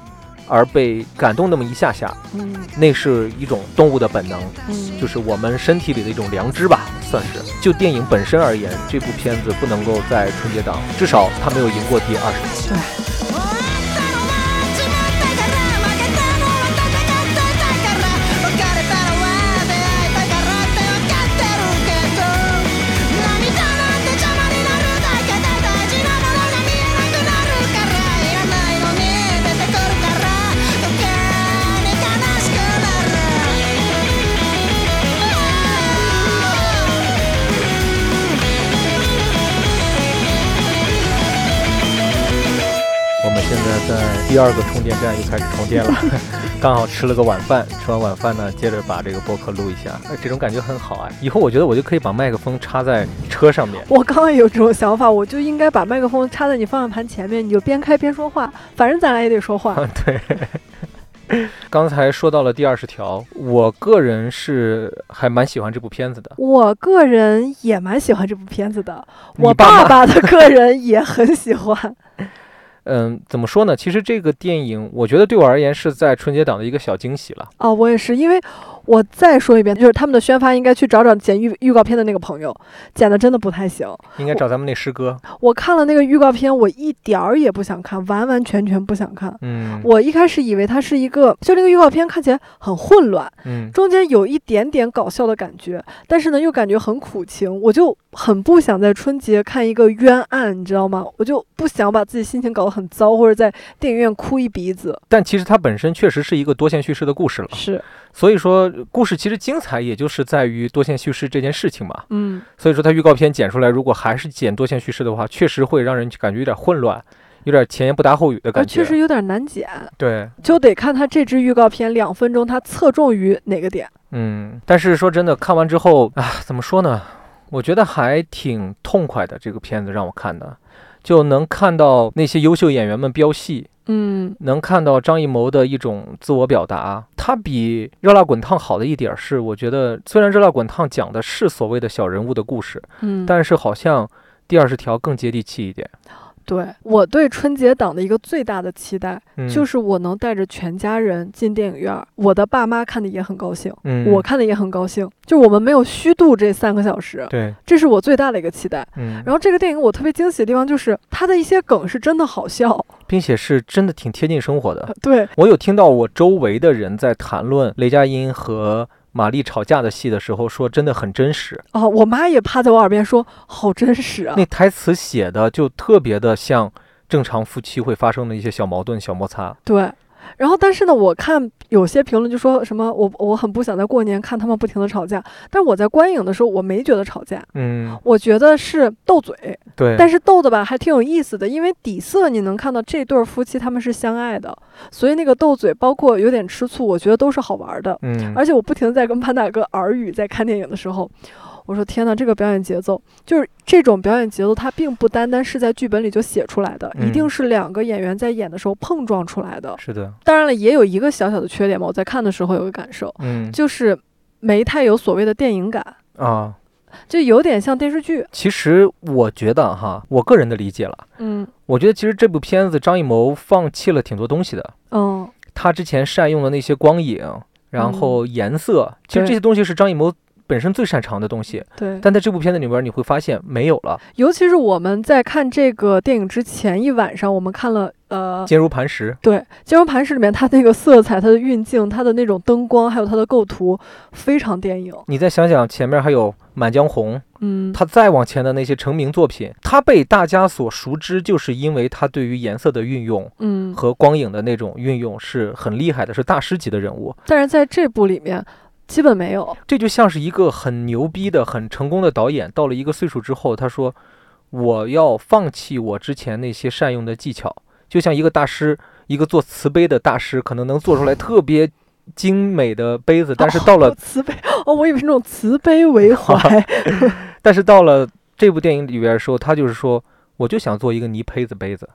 而被感动那么一下下。嗯那是一种动物的本能，嗯，就是我们身体里的一种良知吧，算是。就电影本身而言，这部片子不能够在春节档，至少它没有赢过第二十名。对。第二个充电站又开始充电了，刚好吃了个晚饭，吃完晚饭呢，接着把这个播客录一下，哎，这种感觉很好啊。以后我觉得我就可以把麦克风插在车上面，我刚刚也有这种想法，我就应该把麦克风插在你方向盘前面，你就边开边说话，反正咱俩也得说话。对。刚才说到了第二十条，我个人是还蛮喜欢这部片子的。我个人也蛮喜欢这部片子的，我爸爸爸的个人也很喜欢。嗯，怎么说呢？其实这个电影，我觉得对我而言是在春节档的一个小惊喜了。啊，我也是，因为我再说一遍，就是他们的宣发应该去找找剪预预告片的那个朋友，剪的真的不太行。应该找咱们那师哥。我看了那个预告片，我一点儿也不想看，完完全全不想看。嗯，我一开始以为它是一个，就那个预告片看起来很混乱，嗯，中间有一点点搞笑的感觉，但是呢又感觉很苦情，我就很不想在春节看一个冤案，你知道吗？我就不想把自己心情搞得很糟，或者在电影院哭一鼻子。但其实它本身确实是一个多线叙事的故事了。是，所以说，故事其实精彩，也就是在于多线叙事这件事情嘛。嗯，所以说，它预告片剪出来，如果还是剪多线叙事的话，确实会让人感觉有点混乱，有点前言不搭后语的呃，感觉。确实有点难剪，对，就得看他这支预告片两分钟，它侧重于哪个点。嗯。但是说真的，看完之后啊，怎么说呢？我觉得还挺痛快的。这个片子让我看的，就能看到那些优秀演员们飙戏，嗯能看到张艺谋的一种自我表达。他比《热辣滚烫》好的一点是，我觉得虽然《热辣滚烫》讲的是所谓的小人物的故事，嗯，但是好像第二十条更接地气一点。对我对春节档的一个最大的期待，嗯，就是我能带着全家人进电影院儿，我的爸妈看的也很高兴，嗯，我看的也很高兴，就我们没有虚度这三个小时，对，这是我最大的一个期待。嗯，然后这个电影我特别惊喜的地方就是它的一些梗是真的好笑，并且是真的挺贴近生活的。对，我有听到我周围的人在谈论雷佳音和马丽吵架的戏的时候，说真的很真实。哦，我妈也趴在我耳边说，好真实啊那。台词写的就特别的像正常夫妻会发生的一些小矛盾、小摩擦。对，然后但是呢，我看有些评论就说什么我我很不想在过年看他们不停的吵架，但是我在观影的时候我没觉得吵架，嗯，我觉得是斗嘴，对。但是斗的吧还挺有意思的，因为底色你能看到这对儿夫妻他们是相爱的，所以那个斗嘴包括有点吃醋，我觉得都是好玩的。嗯，而且我不停的在跟潘大哥耳语，在看电影的时候，我说天呐，这个表演节奏就是这种表演节奏，它并不单单是在剧本里就写出来的，一定嗯是两个演员在演的时候碰撞出来的。是的，当然了，也有一个小小的缺点嘛，我在看的时候有个感受，嗯就是没太有所谓的电影感，啊，就有点像电视剧。其实我觉得哈，我个人的理解了，嗯我觉得其实这部片子张艺谋放弃了挺多东西的。嗯，他之前善用的那些光影，然后颜色，其实这些东西是张艺谋本身最擅长的东西，对。但在这部片子里边你会发现没有了，尤其是我们在看这个电影之前一晚上，我们看了呃。坚如磐石。对《坚如磐石》里面，它那个色彩、它的运镜、它的那种灯光，还有它的构图，非常电影。你再想想前面还有《满江红》，嗯，它再往前的那些成名作品，它被大家所熟知，就是因为它对于颜色的运用嗯，和光影的那种运用是很厉害的，是大师级的人物。但是在这部里面基本没有。这就像是一个很牛逼的、很成功的导演，到了一个岁数之后，他说：“我要放弃我之前那些善用的技巧。”就像一个大师，一个做瓷杯的大师，可能能做出来特别精美的杯子，但是到了哦、慈悲哦，我以为是那种慈悲为 怀。但是到了这部电影里边的时候，他就是说，我就想做一个泥胚子杯子，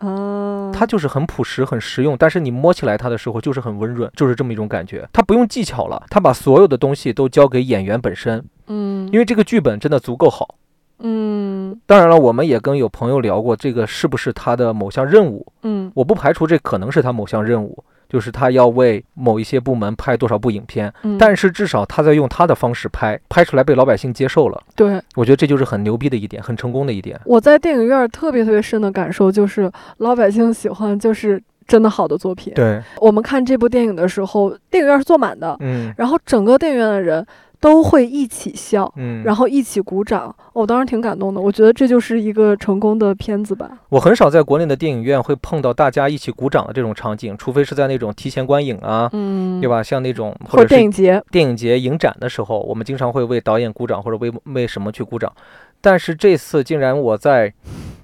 啊，它就是很朴实、很实用，但是你摸起来它的时候就是很温润，就是这么一种感觉。它不用技巧了，它把所有的东西都交给演员本身，嗯，因为这个剧本真的足够好。嗯当然了，我们也跟有朋友聊过，这个是不是他的某项任务？嗯我不排除这可能是他某项任务，就是他要为某一些部门拍多少部影片，嗯，但是至少他在用他的方式拍，拍出来被老百姓接受了。对我觉得这就是很牛逼的一点，很成功的一点。我在电影院特别特别深的感受就是，老百姓喜欢就是真的好的作品。对，我们看这部电影的时候，电影院是坐满的，嗯然后整个电影院的人都会一起笑。嗯，然后一起鼓掌，我当时挺感动的。我觉得这就是一个成功的片子吧。我很少在国内的电影院会碰到大家一起鼓掌的这种场景，除非是在那种提前观影啊，嗯，对？吧？像那种或者电影节，电影节影展的时候，我们经常会为导演鼓掌，或者为为什么去鼓掌。但是这次竟然我在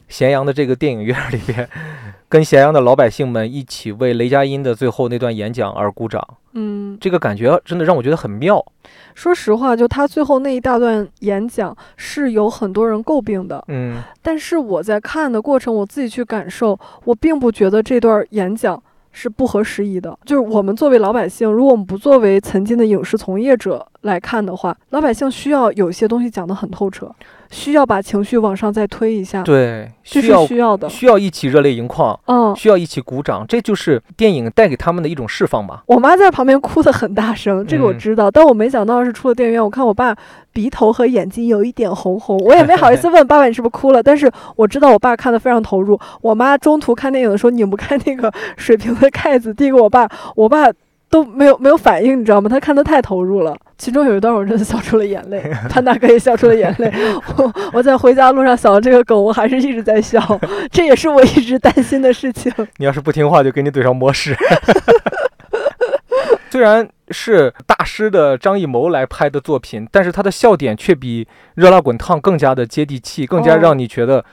咸阳的这个电影院里边，跟咸阳的老百姓们一起为雷佳音的最后那段演讲而鼓掌，嗯，这个感觉真的让我觉得很妙。说实话，就他最后那一大段演讲是有很多人诟病的，嗯但是我在看的过程，我自己去感受，我并不觉得这段演讲是不合时宜的。就是我们作为老百姓，如果我们不作为曾经的影视从业者来看的话，老百姓需要有些东西讲得很透彻，需要把情绪往上再推一下，对，需要需要的。需要一起热泪盈眶，嗯，需要一起鼓掌，这就是电影带给他们的一种释放吧。我妈在旁边哭得很大声，这个我嗯知道，但我没想到是出了电影院，我看我爸鼻头和眼睛有一点红红，我也没好意思问爸爸你是不是哭了，但是我知道我爸看得非常投入。我妈中途看电影的时候拧不开那个水瓶的盖子，递给我爸，我爸都没有没有反应，你知道吗？他看得太投入了。其中有一段我真的笑出了眼泪，潘大哥也笑出了眼泪。我我在回家路上想到这个梗，我还是一直在笑，这也是我一直担心的事情。你要是不听话，就给你怼上模式。虽然是大师的张艺谋来拍的作品，但是他的笑点却比《热辣滚烫》更加的接地气，更加哦让你觉得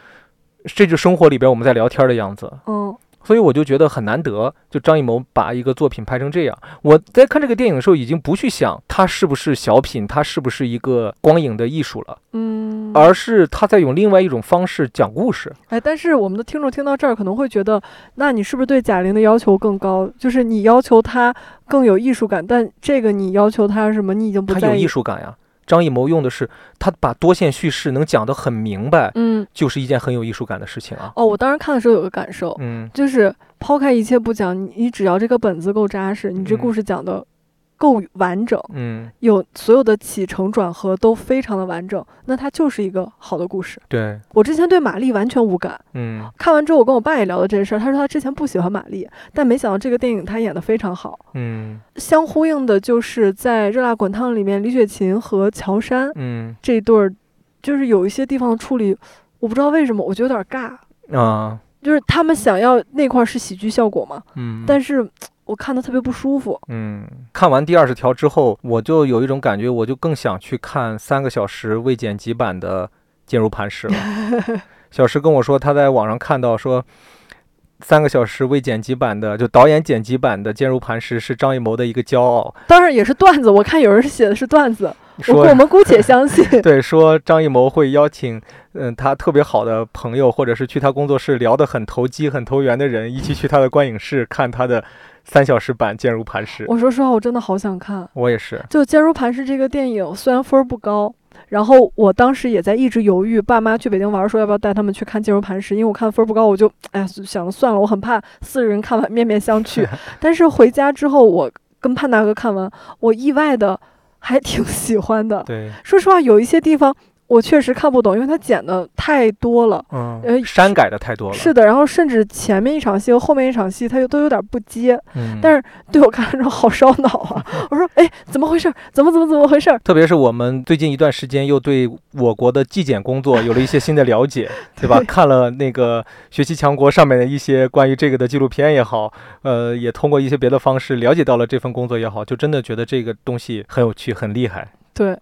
这就生活里边我们在聊天的样子。嗯所以我就觉得很难得，就张艺谋把一个作品拍成这样。我在看这个电影的时候，已经不去想它是不是小品，它是不是一个光影的艺术了，嗯，而是他在用另外一种方式讲故事。哎，但是我们的听众听到这儿可能会觉得，那你是不是对贾玲的要求更高？就是你要求她更有艺术感，但这个你要求她什么？你已经不他有在意艺术感呀。张艺谋用的是他把多线叙事能讲得很明白，嗯，就是一件很有艺术感的事情啊。哦，我当时看的时候有个感受，嗯就是抛开一切不讲，你你只要这个本子够扎实，你这嗯故事讲的够完整，嗯，有所有的起承转合都非常的完整，那它就是一个好的故事。对，我之前对玛丽完全无感，嗯看完之后我跟我爸也聊了这件事儿，他说他之前不喜欢玛丽，但没想到这个电影他演的非常好。嗯相呼应的就是在《热辣滚烫》里面，李雪琴和乔杉嗯这一对儿，就是有一些地方的处理，我不知道为什么，我觉得有点尬。啊就是他们想要那块儿是喜剧效果嘛，嗯，但是我看的特别不舒服。嗯，看完第二十条之后，我就有一种感觉，我就更想去看三个小时未剪辑版的《坚如磐石》了。小石跟我说，他在网上看到说，三个小时未剪辑版的，就导演剪辑版的《坚如磐石》是张艺谋的一个骄傲。当然也是段子，我看有人写的是段子，我我们姑且相信。对，说张艺谋会邀请，嗯，他特别好的朋友，或者是去他工作室聊得很投机、很投缘的人，一起去他的观影室看他的三小时版《坚如磐石》。我说实话，我真的好想看。我也是，就《坚如磐石》这个电影，虽然分儿不高，然后我当时也在一直犹豫，爸妈去北京玩儿说要不要带他们去看《坚如磐石》，因为我看分儿不高，我就哎呀想了算了，我很怕四个人看完面面相觑。但是回家之后，我跟潘大哥看完，我意外的还挺喜欢的。对，说实话，有一些地方我确实看不懂，因为他剪的太多了。呃嗯，删改的太多了。是的，然后甚至前面一场戏和后面一场戏，它又都有点不接，嗯，但是对我看来说好烧脑啊！我说，哎，怎么回事？怎么怎么怎么回事？特别是我们最近一段时间又对我国的纪检工作有了一些新的了解，对吧？看了那个《学习强国》上面的一些关于这个的纪录片也好，呃，也通过一些别的方式了解到了这份工作也好，就真的觉得这个东西很有趣、很厉害。对，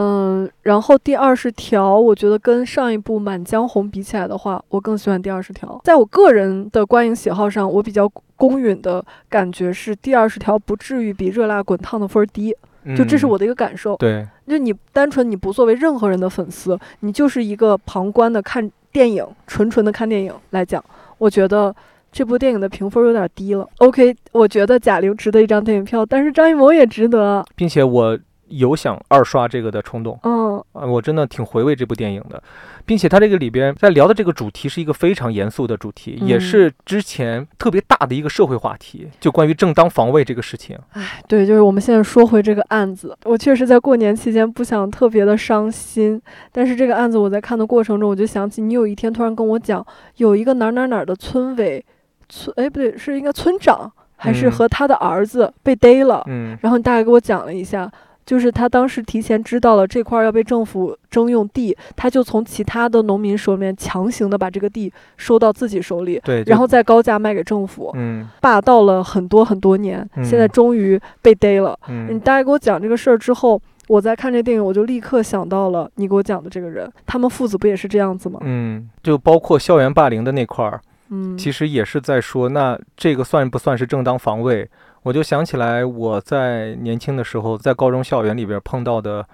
嗯，然后第二十条，我觉得跟上一部《满江红》比起来的话，我更喜欢第二十条。在我个人的观影喜好上，我比较公允的感觉是第二十条不至于比《热辣滚烫》的分儿低，就这是嗯我的一个感受。对，就你单纯你不作为任何人的粉丝，你就是一个旁观的看电影，纯纯的看电影来讲，我觉得这部电影的评分有点低了。OK，我觉得贾玲值得一张电影票，但是张艺谋也值得。并且我有想二刷这个的冲动。嗯，啊，我真的挺回味这部电影的，并且它这个里边在聊的这个主题是一个非常严肃的主题，也嗯是之前特别大的一个社会话题，就关于正当防卫这个事情。哎，对，就是我们现在说回这个案子，我确实在过年期间不想特别的伤心，但是这个案子我在看的过程中，我就想起你有一天突然跟我讲，有一个哪儿哪儿哪儿的村委，村哎不对，是应该村长还是嗯和他的儿子被逮了，嗯然后你大概给我讲了一下。就是他当时提前知道了这块儿要被政府征用地，他就从其他的农民手里面强行的把这个地收到自己手里，对，然后再高价卖给政府，嗯霸道了很多很多年，现在嗯终于被逮了。你嗯大概给我讲这个事儿之后，我在看这电影，我就立刻想到了你给我讲的这个人，他们父子不也是这样子吗？嗯，就包括校园霸凌的那块儿，嗯，其实也是在说，那这个算不算是正当防卫？我就想起来我在年轻的时候，在高中校园里边碰到的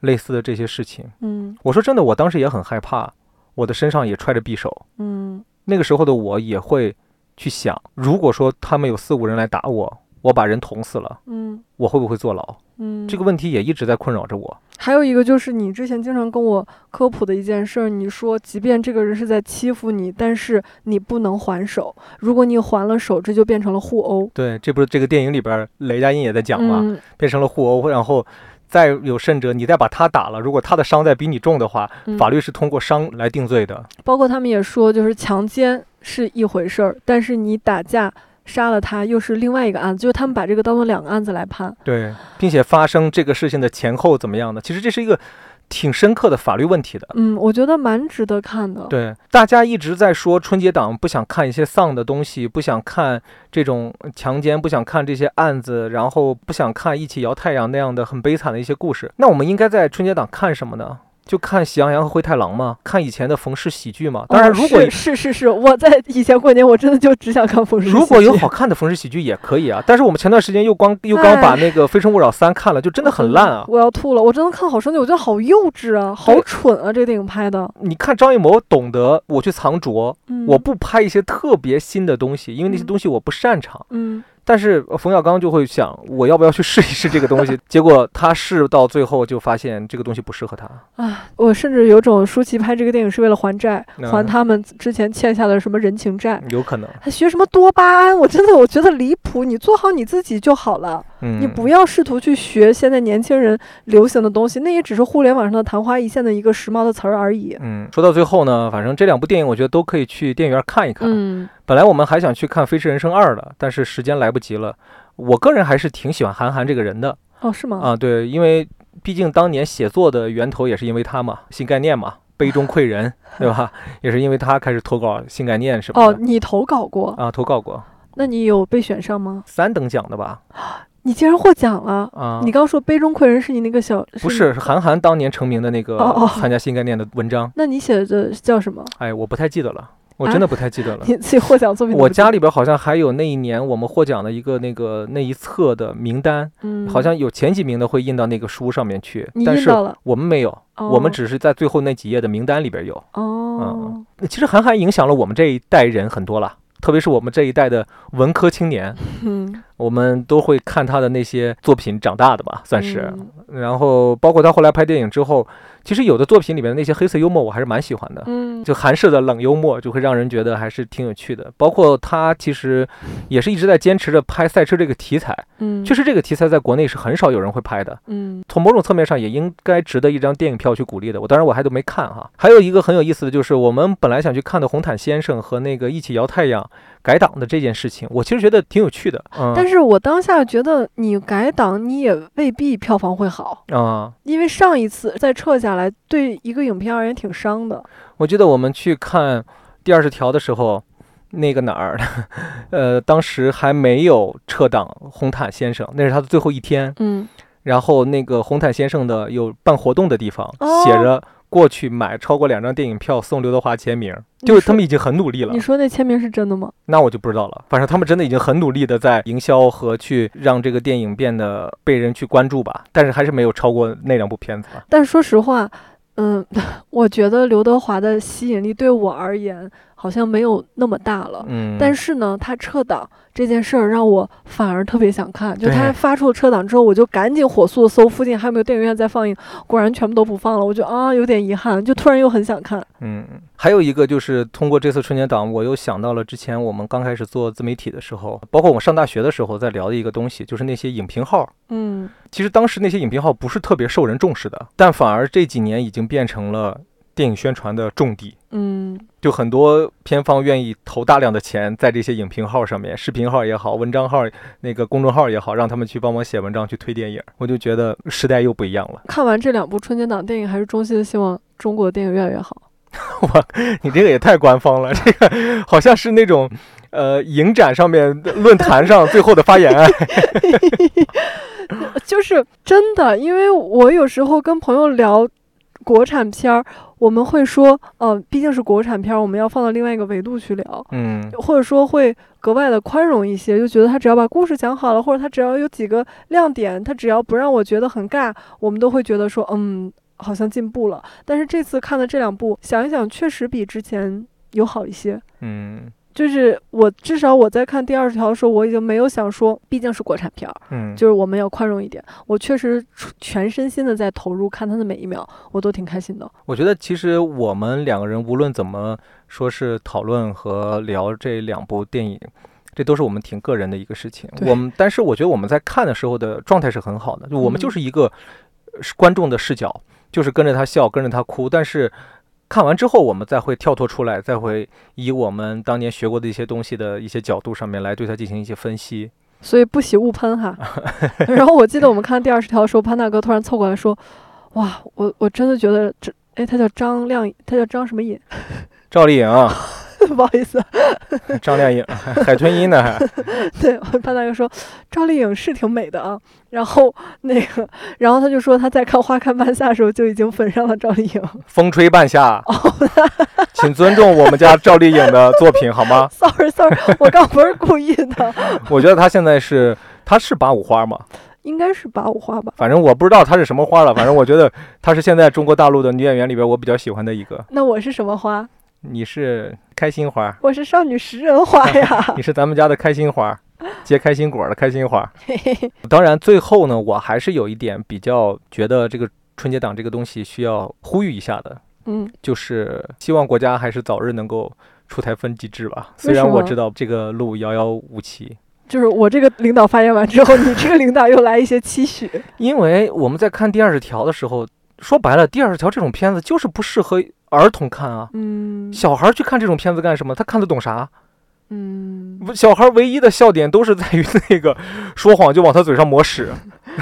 类似的这些事情。嗯我说真的，我当时也很害怕，我的身上也揣着匕首。嗯那个时候的我也会去想，如果说他们有四五人来打我，我把人捅死了，嗯我会不会坐牢？嗯，这个问题也一直在困扰着我。还有一个就是你之前经常跟我科普的一件事儿，你说即便这个人是在欺负你，但是你不能还手，如果你还了手，这就变成了互殴。对，这不是这个电影里边雷佳音也在讲嘛？嗯变成了互殴，然后再有甚者，你再把他打了，如果他的伤再比你重的话，嗯法律是通过伤来定罪的。包括他们也说，就是强奸是一回事儿，但是你打架杀了他又是另外一个案子，就是他们把这个当做两个案子来判。对，并且发生这个事情的前后怎么样的，其实这是一个挺深刻的法律问题的。嗯，我觉得蛮值得看的。对，大家一直在说春节档不想看一些丧的东西，不想看这种强奸，不想看这些案子，然后不想看一起摇太阳那样的很悲惨的一些故事。那我们应该在春节档看什么呢？就看《喜羊羊和灰太狼》吗？看以前的冯氏喜剧吗？当然，哦如果是是是是，我在以前过年我真的就只想看冯氏。如果有好看的冯氏喜剧也可以啊，但是我们前段时间又光又刚把那个《非诚勿扰三》看了，就真的很烂啊！我要吐了，我真的看好生气，我觉得好幼稚啊，好蠢啊，这个电影拍的。你看张艺谋懂得我去藏拙，嗯，我不拍一些特别新的东西，因为那些嗯东西我不擅长。嗯但是呃冯小刚就会想，我要不要去试一试这个东西？结果他试到最后就发现这个东西不适合他。啊，我甚至有种舒淇拍这个电影是为了还债，嗯还他们之前欠下的什么人情债。有可能，还学什么多巴胺？我真的我觉得离谱。你做好你自己就好了，嗯，你不要试图去学现在年轻人流行的东西，那也只是互联网上的昙花一现的一个时髦的词儿而已。嗯，说到最后呢，反正这两部电影我觉得都可以去电影院看一看。嗯本来我们还想去看《飞驰人生二》的，但是时间来不及了。我个人还是挺喜欢韩寒这个人的哦，是吗？啊，对，因为毕竟当年写作的源头也是因为他嘛，新概念嘛，杯中窥人，对吧？也是因为他开始投稿新概念什么哦，你投稿过，啊，投稿过那你有被选上吗？三等奖的吧？你竟然获奖了！啊，你刚说杯中窥人是你那个小不是是韩寒当年成名的那个参加新概念的文章，那你写的叫什么？哎，我不太记得了，我真的不太记得了。你自己获奖作品我家里边好像还有那一年我们获奖的一个那个那一册的名单，嗯，好像有前几名的会印到那个书上面去你，但是我们没有，我们哦只是在最后那几页的名单里边有。哦，其实韩寒影响了我们这一代人很多了，特别是我们这一代的文科青年，嗯，我们都会看他的那些作品长大的吧，算是。嗯然后包括他后来拍电影之后，其实有的作品里面的那些黑色幽默我还是蛮喜欢的。嗯，就韩式的冷幽默，就会让人觉得还是挺有趣的。包括他其实也是一直在坚持着拍赛车这个题材，嗯，确实这个题材在国内是很少有人会拍的。嗯从某种侧面上也应该值得一张电影票去鼓励的。我当然我还都没看哈。还有一个很有意思的就是，我们本来想去看的《红毯先生》和那个《一起摇太阳》改档的这件事情，我其实觉得挺有趣的。嗯，但是我当下觉得你改档，你也未必票房会好，啊、因为上一次再撤下来，对一个影片而言挺伤的。我记得我们去看第二十条的时候。那个哪儿，呃，当时还没有撤档《红毯先生》，那是他的最后一天。嗯，然后那个红毯先生的有办活动的地方，哦写着过去买超过两张电影票送刘德华签名，就是他们已经很努力了你。说那签名是真的吗？那我就不知道了，反正他们真的已经很努力的在营销和去让这个电影变得被人去关注吧，但是还是没有超过那两部片子。但说实话，嗯，我觉得刘德华的吸引力对我而言好像没有那么大了。嗯，但是呢，他撤档这件事儿让我反而特别想看。就他发出了撤档之后，我就赶紧火速搜附近还有没有电影院在放映，果然全部都不放了。我就啊有点遗憾，就突然又很想看。嗯，还有一个就是通过这次春节档，我又想到了之前我们刚开始做自媒体的时候，包括我们上大学的时候在聊的一个东西，就是那些影评号。嗯其实当时那些影评号不是特别受人重视的，但反而这几年已经变成了电影宣传的重地。嗯就很多片方愿意投大量的钱在这些影评号上面，视频号也好，文章号那个公众号也好，让他们去帮忙写文章去推电影。我就觉得时代又不一样了。看完这两部春节档电影，还是衷心的希望中国的电影越来越好。你这个也太官方了，这个好像是那种，呃，影展上面论坛上最后的发言。就是真的，因为我有时候跟朋友聊国产片儿，我们会说，呃，毕竟是国产片儿，我们要放到另外一个维度去聊，嗯或者说会格外的宽容一些，就觉得他只要把故事讲好了，或者他只要有几个亮点，他只要不让我觉得很尬，我们都会觉得说，嗯，好像进步了。但是这次看的这两部，想一想，确实比之前有好一些。嗯就是我至少我在看第二十条的时候，我已经没有想说，毕竟是国产片儿，嗯，就是我们要宽容一点。我确实全身心的在投入看他的每一秒，我都挺开心的。我觉得其实我们两个人无论怎么说是讨论和聊这两部电影，这都是我们挺个人的一个事情。我们但是我觉得我们在看的时候的状态是很好的，就我们就嗯是一个是观众的视角，就是跟着他笑，跟着他哭，但是。看完之后，我们再会跳脱出来，再会以我们当年学过的一些东西的一些角度上面来对它进行一些分析。所以不喜勿喷哈。然后我记得我们看第二十条的时候，潘大哥突然凑过来说：“哇，我我真的觉得这，哎，他叫张亮，他叫张什么颖？赵丽颖，不好意思，张靓颖，海豚音呢还？对，潘大哥说赵丽颖是挺美的啊。然后那个，然后他就说他在看《花开半夏》的时候就已经粉上了赵丽颖。风吹半夏，请尊重我们家赵丽颖的作品好吗？Sorry Sorry，我刚不是故意的，我觉得她现在是，她是八五花吗？应该是八五花吧。反正我不知道她是什么花了，反正我觉得她是现在中国大陆的女演员里边我比较喜欢的一个。那我是什么花？你是开心花，我是少女食人花呀。你是咱们家的开心花，结开心果的开心花。当然，最后呢，我还是有一点比较觉得这个春节档这个东西需要呼吁一下的，嗯，就是希望国家还是早日能够出台分级制吧。虽然我知道这个路遥遥无期，就是我这个领导发言完之后，你这个领导又来一些期许。因为我们在看第二十条的时候，说白了，第二十条这种片子就是不适合儿童看啊。嗯小孩去看这种片子干什么？他看得懂啥？嗯，小孩唯一的笑点都是在于那个说谎就往他嘴上抹屎，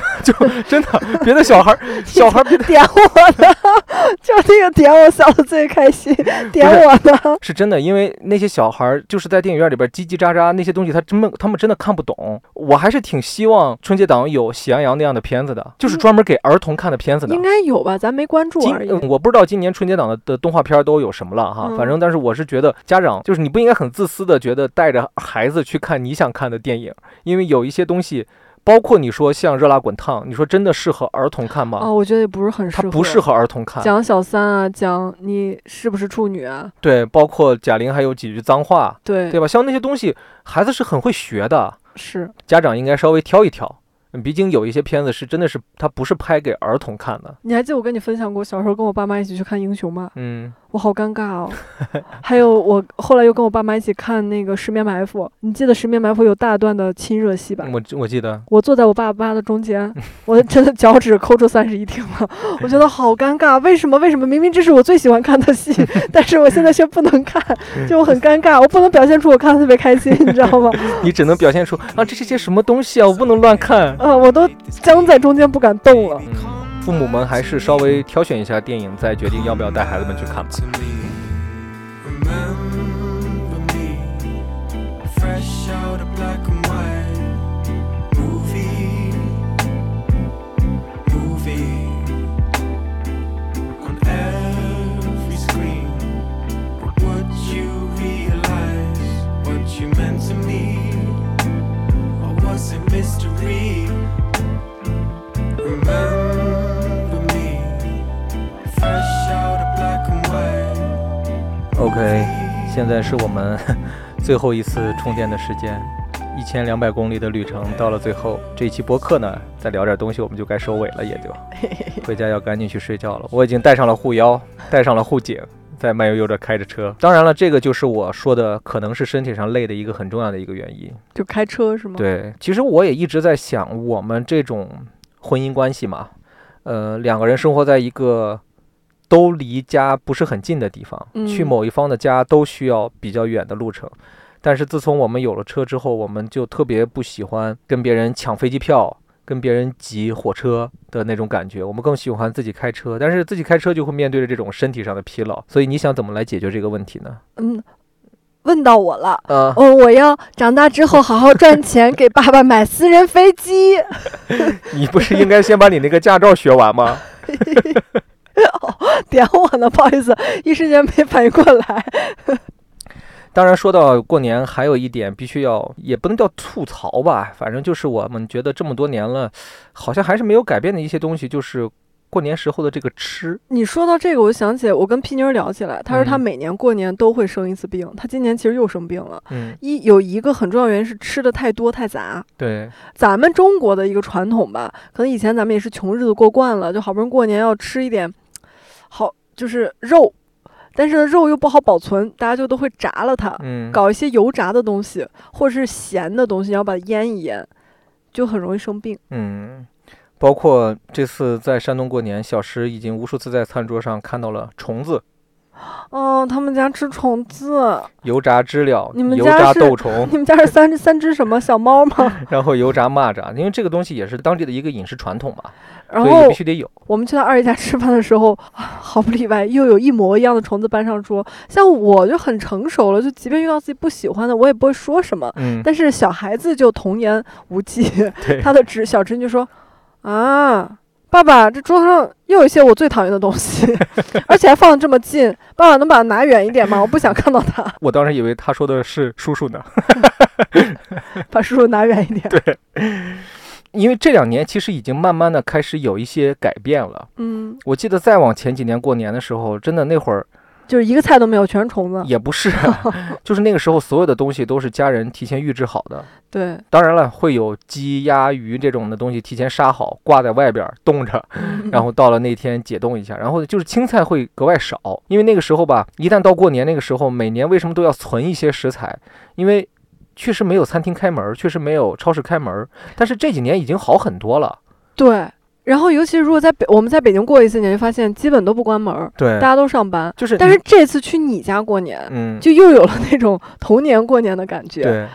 就真的别的小孩儿小孩儿别点我呢，就那个点我笑的最开心，点我呢。是真的，因为那些小孩儿就是在电影院里边叽叽喳喳那些东西，他真的他们真的看不懂。我还是挺希望春节档有《喜羊羊》那样的片子的，就是专门给儿童看的片子的应。该有吧，咱没关注而已。呃我不知道今年春节档的的动画片都有什么了哈，嗯反正但是我是觉得家长就是你不应该很自私的觉得带着孩子去看你想看的电影，因为有一些东西，包括你说像《热辣滚烫》，你说真的适合儿童看吗？哦，我觉得也不是很适合。它不适合儿童看。讲小三啊，讲你是不是处女啊？对，包括贾玲还有几句脏话，对，对吧？像那些东西，孩子是很会学的，是家长应该稍微挑一挑。嗯毕竟有一些片子是真的是它不是拍给儿童看的。你还记得我跟你分享过小时候跟我爸妈一起去看英雄吗？嗯，我好尴尬哦。还有我后来又跟我爸妈一起看那个《十面埋伏》，你记得《十面埋伏》有大段的亲热戏吧？我我记得，我坐在我爸妈的中间，我真的脚趾抠出三室一厅了，我觉得好尴尬。为什么？为什么？明明这是我最喜欢看的戏，但是我现在却不能看，就很尴尬。我不能表现出我看的特别开心，你知道吗？你只能表现出啊，这是些什么东西啊，我不能乱看。呃，我都僵在中间不敢动了。嗯，父母们还是稍微挑选一下电影，再决定要不要带孩子们去看吧。to OK，现在是我们 最后一次充电的时间，一千两百公里的旅程到了最后。这一期播客呢，再聊点东西，我们就该收尾了，也就 回家要赶紧去睡觉了。我已经带上了护腰，带上了护颈，在慢悠悠的开着车。当然了，这个就是我说的，可能是身体上累的一个很重要的一个原因。就开车是吗？，对，其实我也一直在想，我们这种婚姻关系嘛，呃，两个人生活在一个都离家不是很近的地方，去嗯某一方的家都需要比较远的路程。但是自从我们有了车之后，我们就特别不喜欢跟别人抢飞机票。跟别人挤火车的那种感觉，我们更喜欢自己开车，但是自己开车就会面对着这种身体上的疲劳，所以你想怎么来解决这个问题呢？嗯，问到我了。呃，哦，我要长大之后好好赚钱，给爸爸买私人飞机。你不是应该先把你那个驾照学完吗？点我呢，不好意思，一时间没反应过来。当然，说到过年，还有一点必须要，也不能叫吐槽吧，反正就是我们觉得这么多年了，好像还是没有改变的一些东西，就是过年时候的这个吃。你说到这个，我想起我跟皮妞儿聊起来，她说她嗯每年过年都会生一次病，她今年其实又生病了。嗯，一有一个很重要原因是吃的太多太杂，对，咱们中国的一个传统吧，可能以前咱们也是穷日子过惯了，就好不容易过年要吃一点好，就是肉，但是肉又不好保存，大家就都会炸了它，嗯，搞一些油炸的东西或者是咸的东西，然后把它腌一腌，就很容易生病。嗯，包括这次在山东过年，小石已经无数次在餐桌上看到了虫子、哦，他们家吃虫子，油炸知了、你们油炸家是豆虫，你们家是三三只什么小猫吗？然后油炸蚂蚱，因为这个东西也是当地的一个饮食传统嘛，然后必须得有。我们去他二姨家吃饭的时候，啊毫不例外，又有一模一样的虫子搬上桌。像我就很成熟了，就即便遇到自己不喜欢的，我也不会说什么。嗯，但是小孩子就童言无忌，他的侄小侄女就说：“啊，爸爸，这桌上又有一些我最讨厌的东西，而且还放的这么近，爸爸能把它拿远一点吗？我不想看到它，我当时以为他说的是叔叔呢。把叔叔拿远一点。”对，因为这两年其实已经慢慢的开始有一些改变了。嗯，我记得再往前几年过年的时候，真的那会儿就是一个菜都没有，全是虫子。也不是，就是那个时候所有的东西都是家人提前预制好的。对，当然了，会有鸡、鸭、鱼这种的东西提前杀好，挂在外边儿冻着，然后到了那天解冻一下。然后就是青菜会格外少，因为那个时候吧，一旦到过年那个时候，每年为什么都要存一些食材？因为确实没有餐厅开门儿，确实没有超市开门儿。但是这几年已经好很多了。对。然后，尤其是如果在北，我们在北京过一次年，就发现基本都不关门儿，对大，家都上班。就是但是这次去你家过年，嗯，就又有了那种童年过年的感觉。对，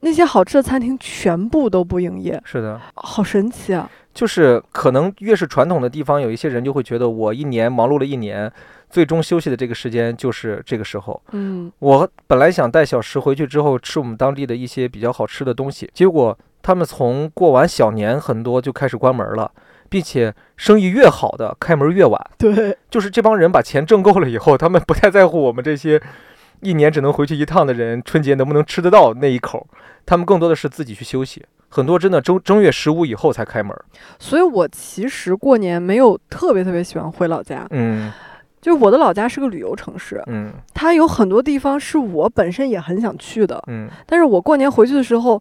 那些好吃的餐厅全部都不营业，是的。好神奇啊！就是可能越是传统的地方，有一些人就会觉得我一年忙碌了一年，最终休息的这个时间就是这个时候。嗯，我本来想带小石回去之后吃我们当地的一些比较好吃的东西，结果他们从过完小年很多就开始关门了，并且生意越好的开门越晚。对，就是这帮人把钱挣够了以后，他们不太在乎我们这些一年只能回去一趟的人春节能不能吃得到那一口，他们更多的是自己去休息。很多真的正正月十五以后才开门。所以我其实过年没有特别特别喜欢回老家，嗯就是我的老家是个旅游城市，嗯它有很多地方是我本身也很想去的，嗯，但是我过年回去的时候，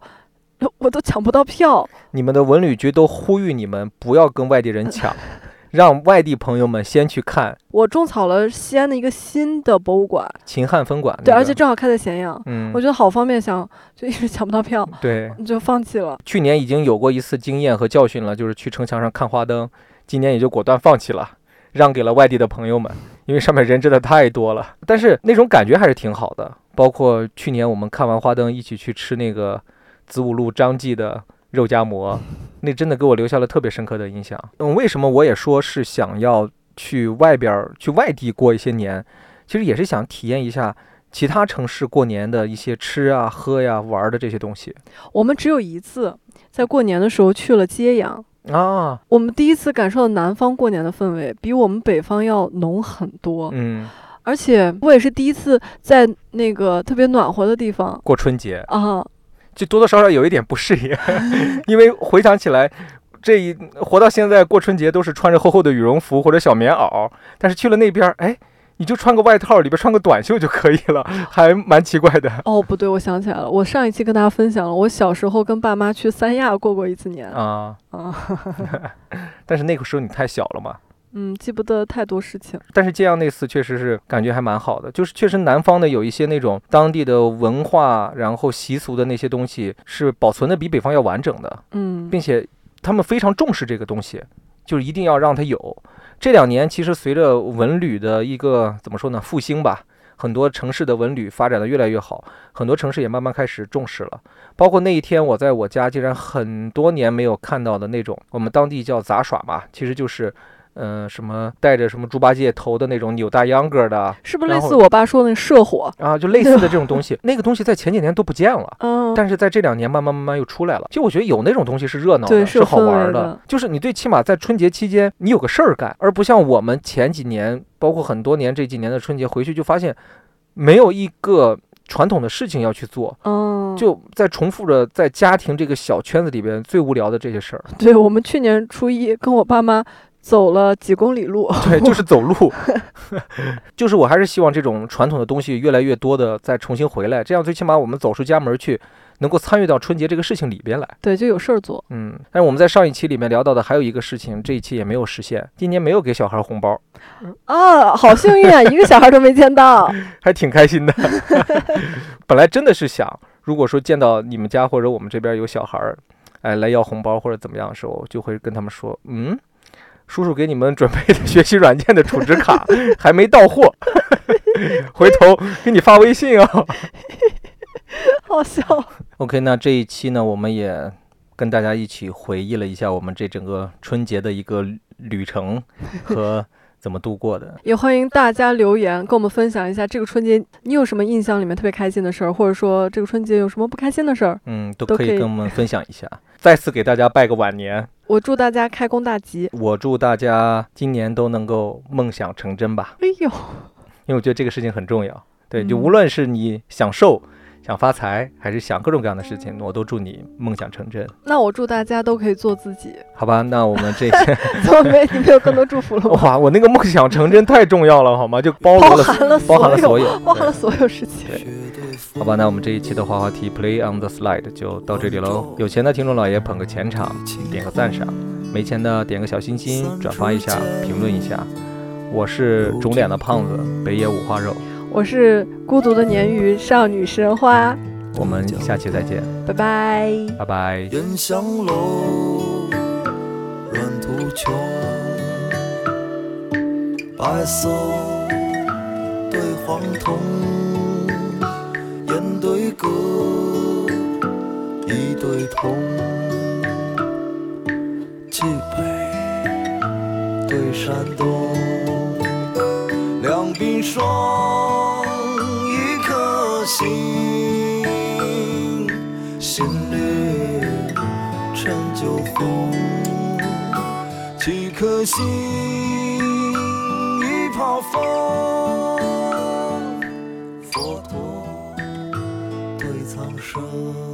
我都抢不到票。你们的文旅局都呼吁你们不要跟外地人抢，让外地朋友们先去看我种草了西安的一个新的博物馆，秦汉分馆、那对，个而且正好开在咸阳，嗯我，觉得好方便，想就一直抢不到票，对，就放弃了。去年已经有过一次经验和教训了，就是去城墙上看花灯，今年也就果断放弃了，让给了外地的朋友们，因为上面人真的太多了。但是那种感觉还是挺好的，包括去年我们看完花灯，一起去吃那个子午路张记的肉夹馍，那真的给我留下了特别深刻的印象。嗯，为什么我也说是想要去外边儿去外地过一些年，其实也是想体验一下。其他城市过年的一些吃啊、喝呀、玩儿的这些东西我们只有一次在过年的时候去了揭阳，啊，我们第一次感受到南方过年的氛围，比我们北方要浓很多。嗯，而且我也是第一次在那个特别暖和的地方。过春节。啊，就多多少少有一点不适应，因为回想起来，这一活到现在过春节都是穿着厚厚的羽绒服或者小棉袄，但是去了那边儿，哎，你就穿个外套，里边穿个短袖就可以了，还蛮奇怪的哦，不对，我想起来了，我上一期跟大家分享了，我小时候跟爸妈去三亚过过一次年啊。啊，但是那个时候你太小了嘛。嗯，记不得太多事情。但是揭阳那次确实是感觉还蛮好的，就是确实南方的有一些那种当地的文化，然后习俗的那些东西是保存的比北方要完整的。嗯，并且他们非常重视这个东西，就是一定要让它有。这两年其实随着文旅的一个怎么说呢复兴吧，很多城市的文旅发展的越来越好，很多城市也慢慢开始重视了。包括那一天我在我家，竟然很多年没有看到的那种，我们当地叫杂耍嘛，其实就是。呃，什么带着什么猪八戒头的那种扭大秧歌的是不是类似我爸说的那社火？啊，就类似的这种东西，那个东西在前几年都不见了。嗯，但是在这两年慢慢慢慢又出来了。其实我觉得有那种东西是热闹的，对是有好玩的就是你最起码在春节期间你有个事儿干，而不像我们前几年，包括很多年这几年的春节回去就发现没有一个传统的事情要去做，嗯，就在重复着在家庭这个小圈子里边最无聊的这些事儿。对我们去年初一跟我爸妈走了几公里路，对，就是走路，就是我还是希望这种传统的东西越来越多的再重新回来，这样最起码我们走出家门去，能够参与到春节这个事情里边来。对，就有事儿做。嗯，但是我们在上一期里面聊到的还有一个事情，这一期也没有实现，今年没有给小孩红包，啊，好幸运啊，一个小孩都没见到。还挺开心的。本来真的是想，如果说见到你们家或者我们这边有小孩儿，哎，来要红包或者怎么样的时候，就会跟他们说，嗯。叔叔给你们准备的学习软件的储值卡 还没到货，回头给你发微信哦。好笑。OK，那这一期呢，我们也跟大家一起回忆了一下我们这整个春节的一个旅程和怎么度过的。也欢迎大家留言跟我们分享一下这个春节你有什么印象里面特别开心的事儿，或者说这个春节有什么不开心的事儿。嗯，都都可以跟我们分享一下。再次给大家拜个晚年，我祝大家开工大吉。我祝大家今年都能够梦想成真吧，哎呦，因为我觉得这个事情很重要。对，就嗯无论是你想瘦、想发财，还是想各种各样的事情，我都祝你梦想成真，那我祝大家都可以做自己。好吧？那我们这 怎么没你没有更多祝福了吗？哇，我那个梦想成真太重要了，好吗？就包包罗了含了包含了所所有，包含了所有事情。好吧，那我们这一期的滑滑梯 Play on the Slide 就到这里喽。有钱的听众老爷捧个钱场，点个赞赏；没钱的点个小心心，转发一下，评论一下。我是肿脸的胖子，北野五花肉。我是孤独的鲶鱼少女神花，我们下期再见，拜拜。拜拜。人香楼，软土墙，白色对黄铜，烟对歌，一对铜，蓟北对山东，冰霜，一颗心，心绿成酒红，几颗心，一泡风，佛陀对苍生。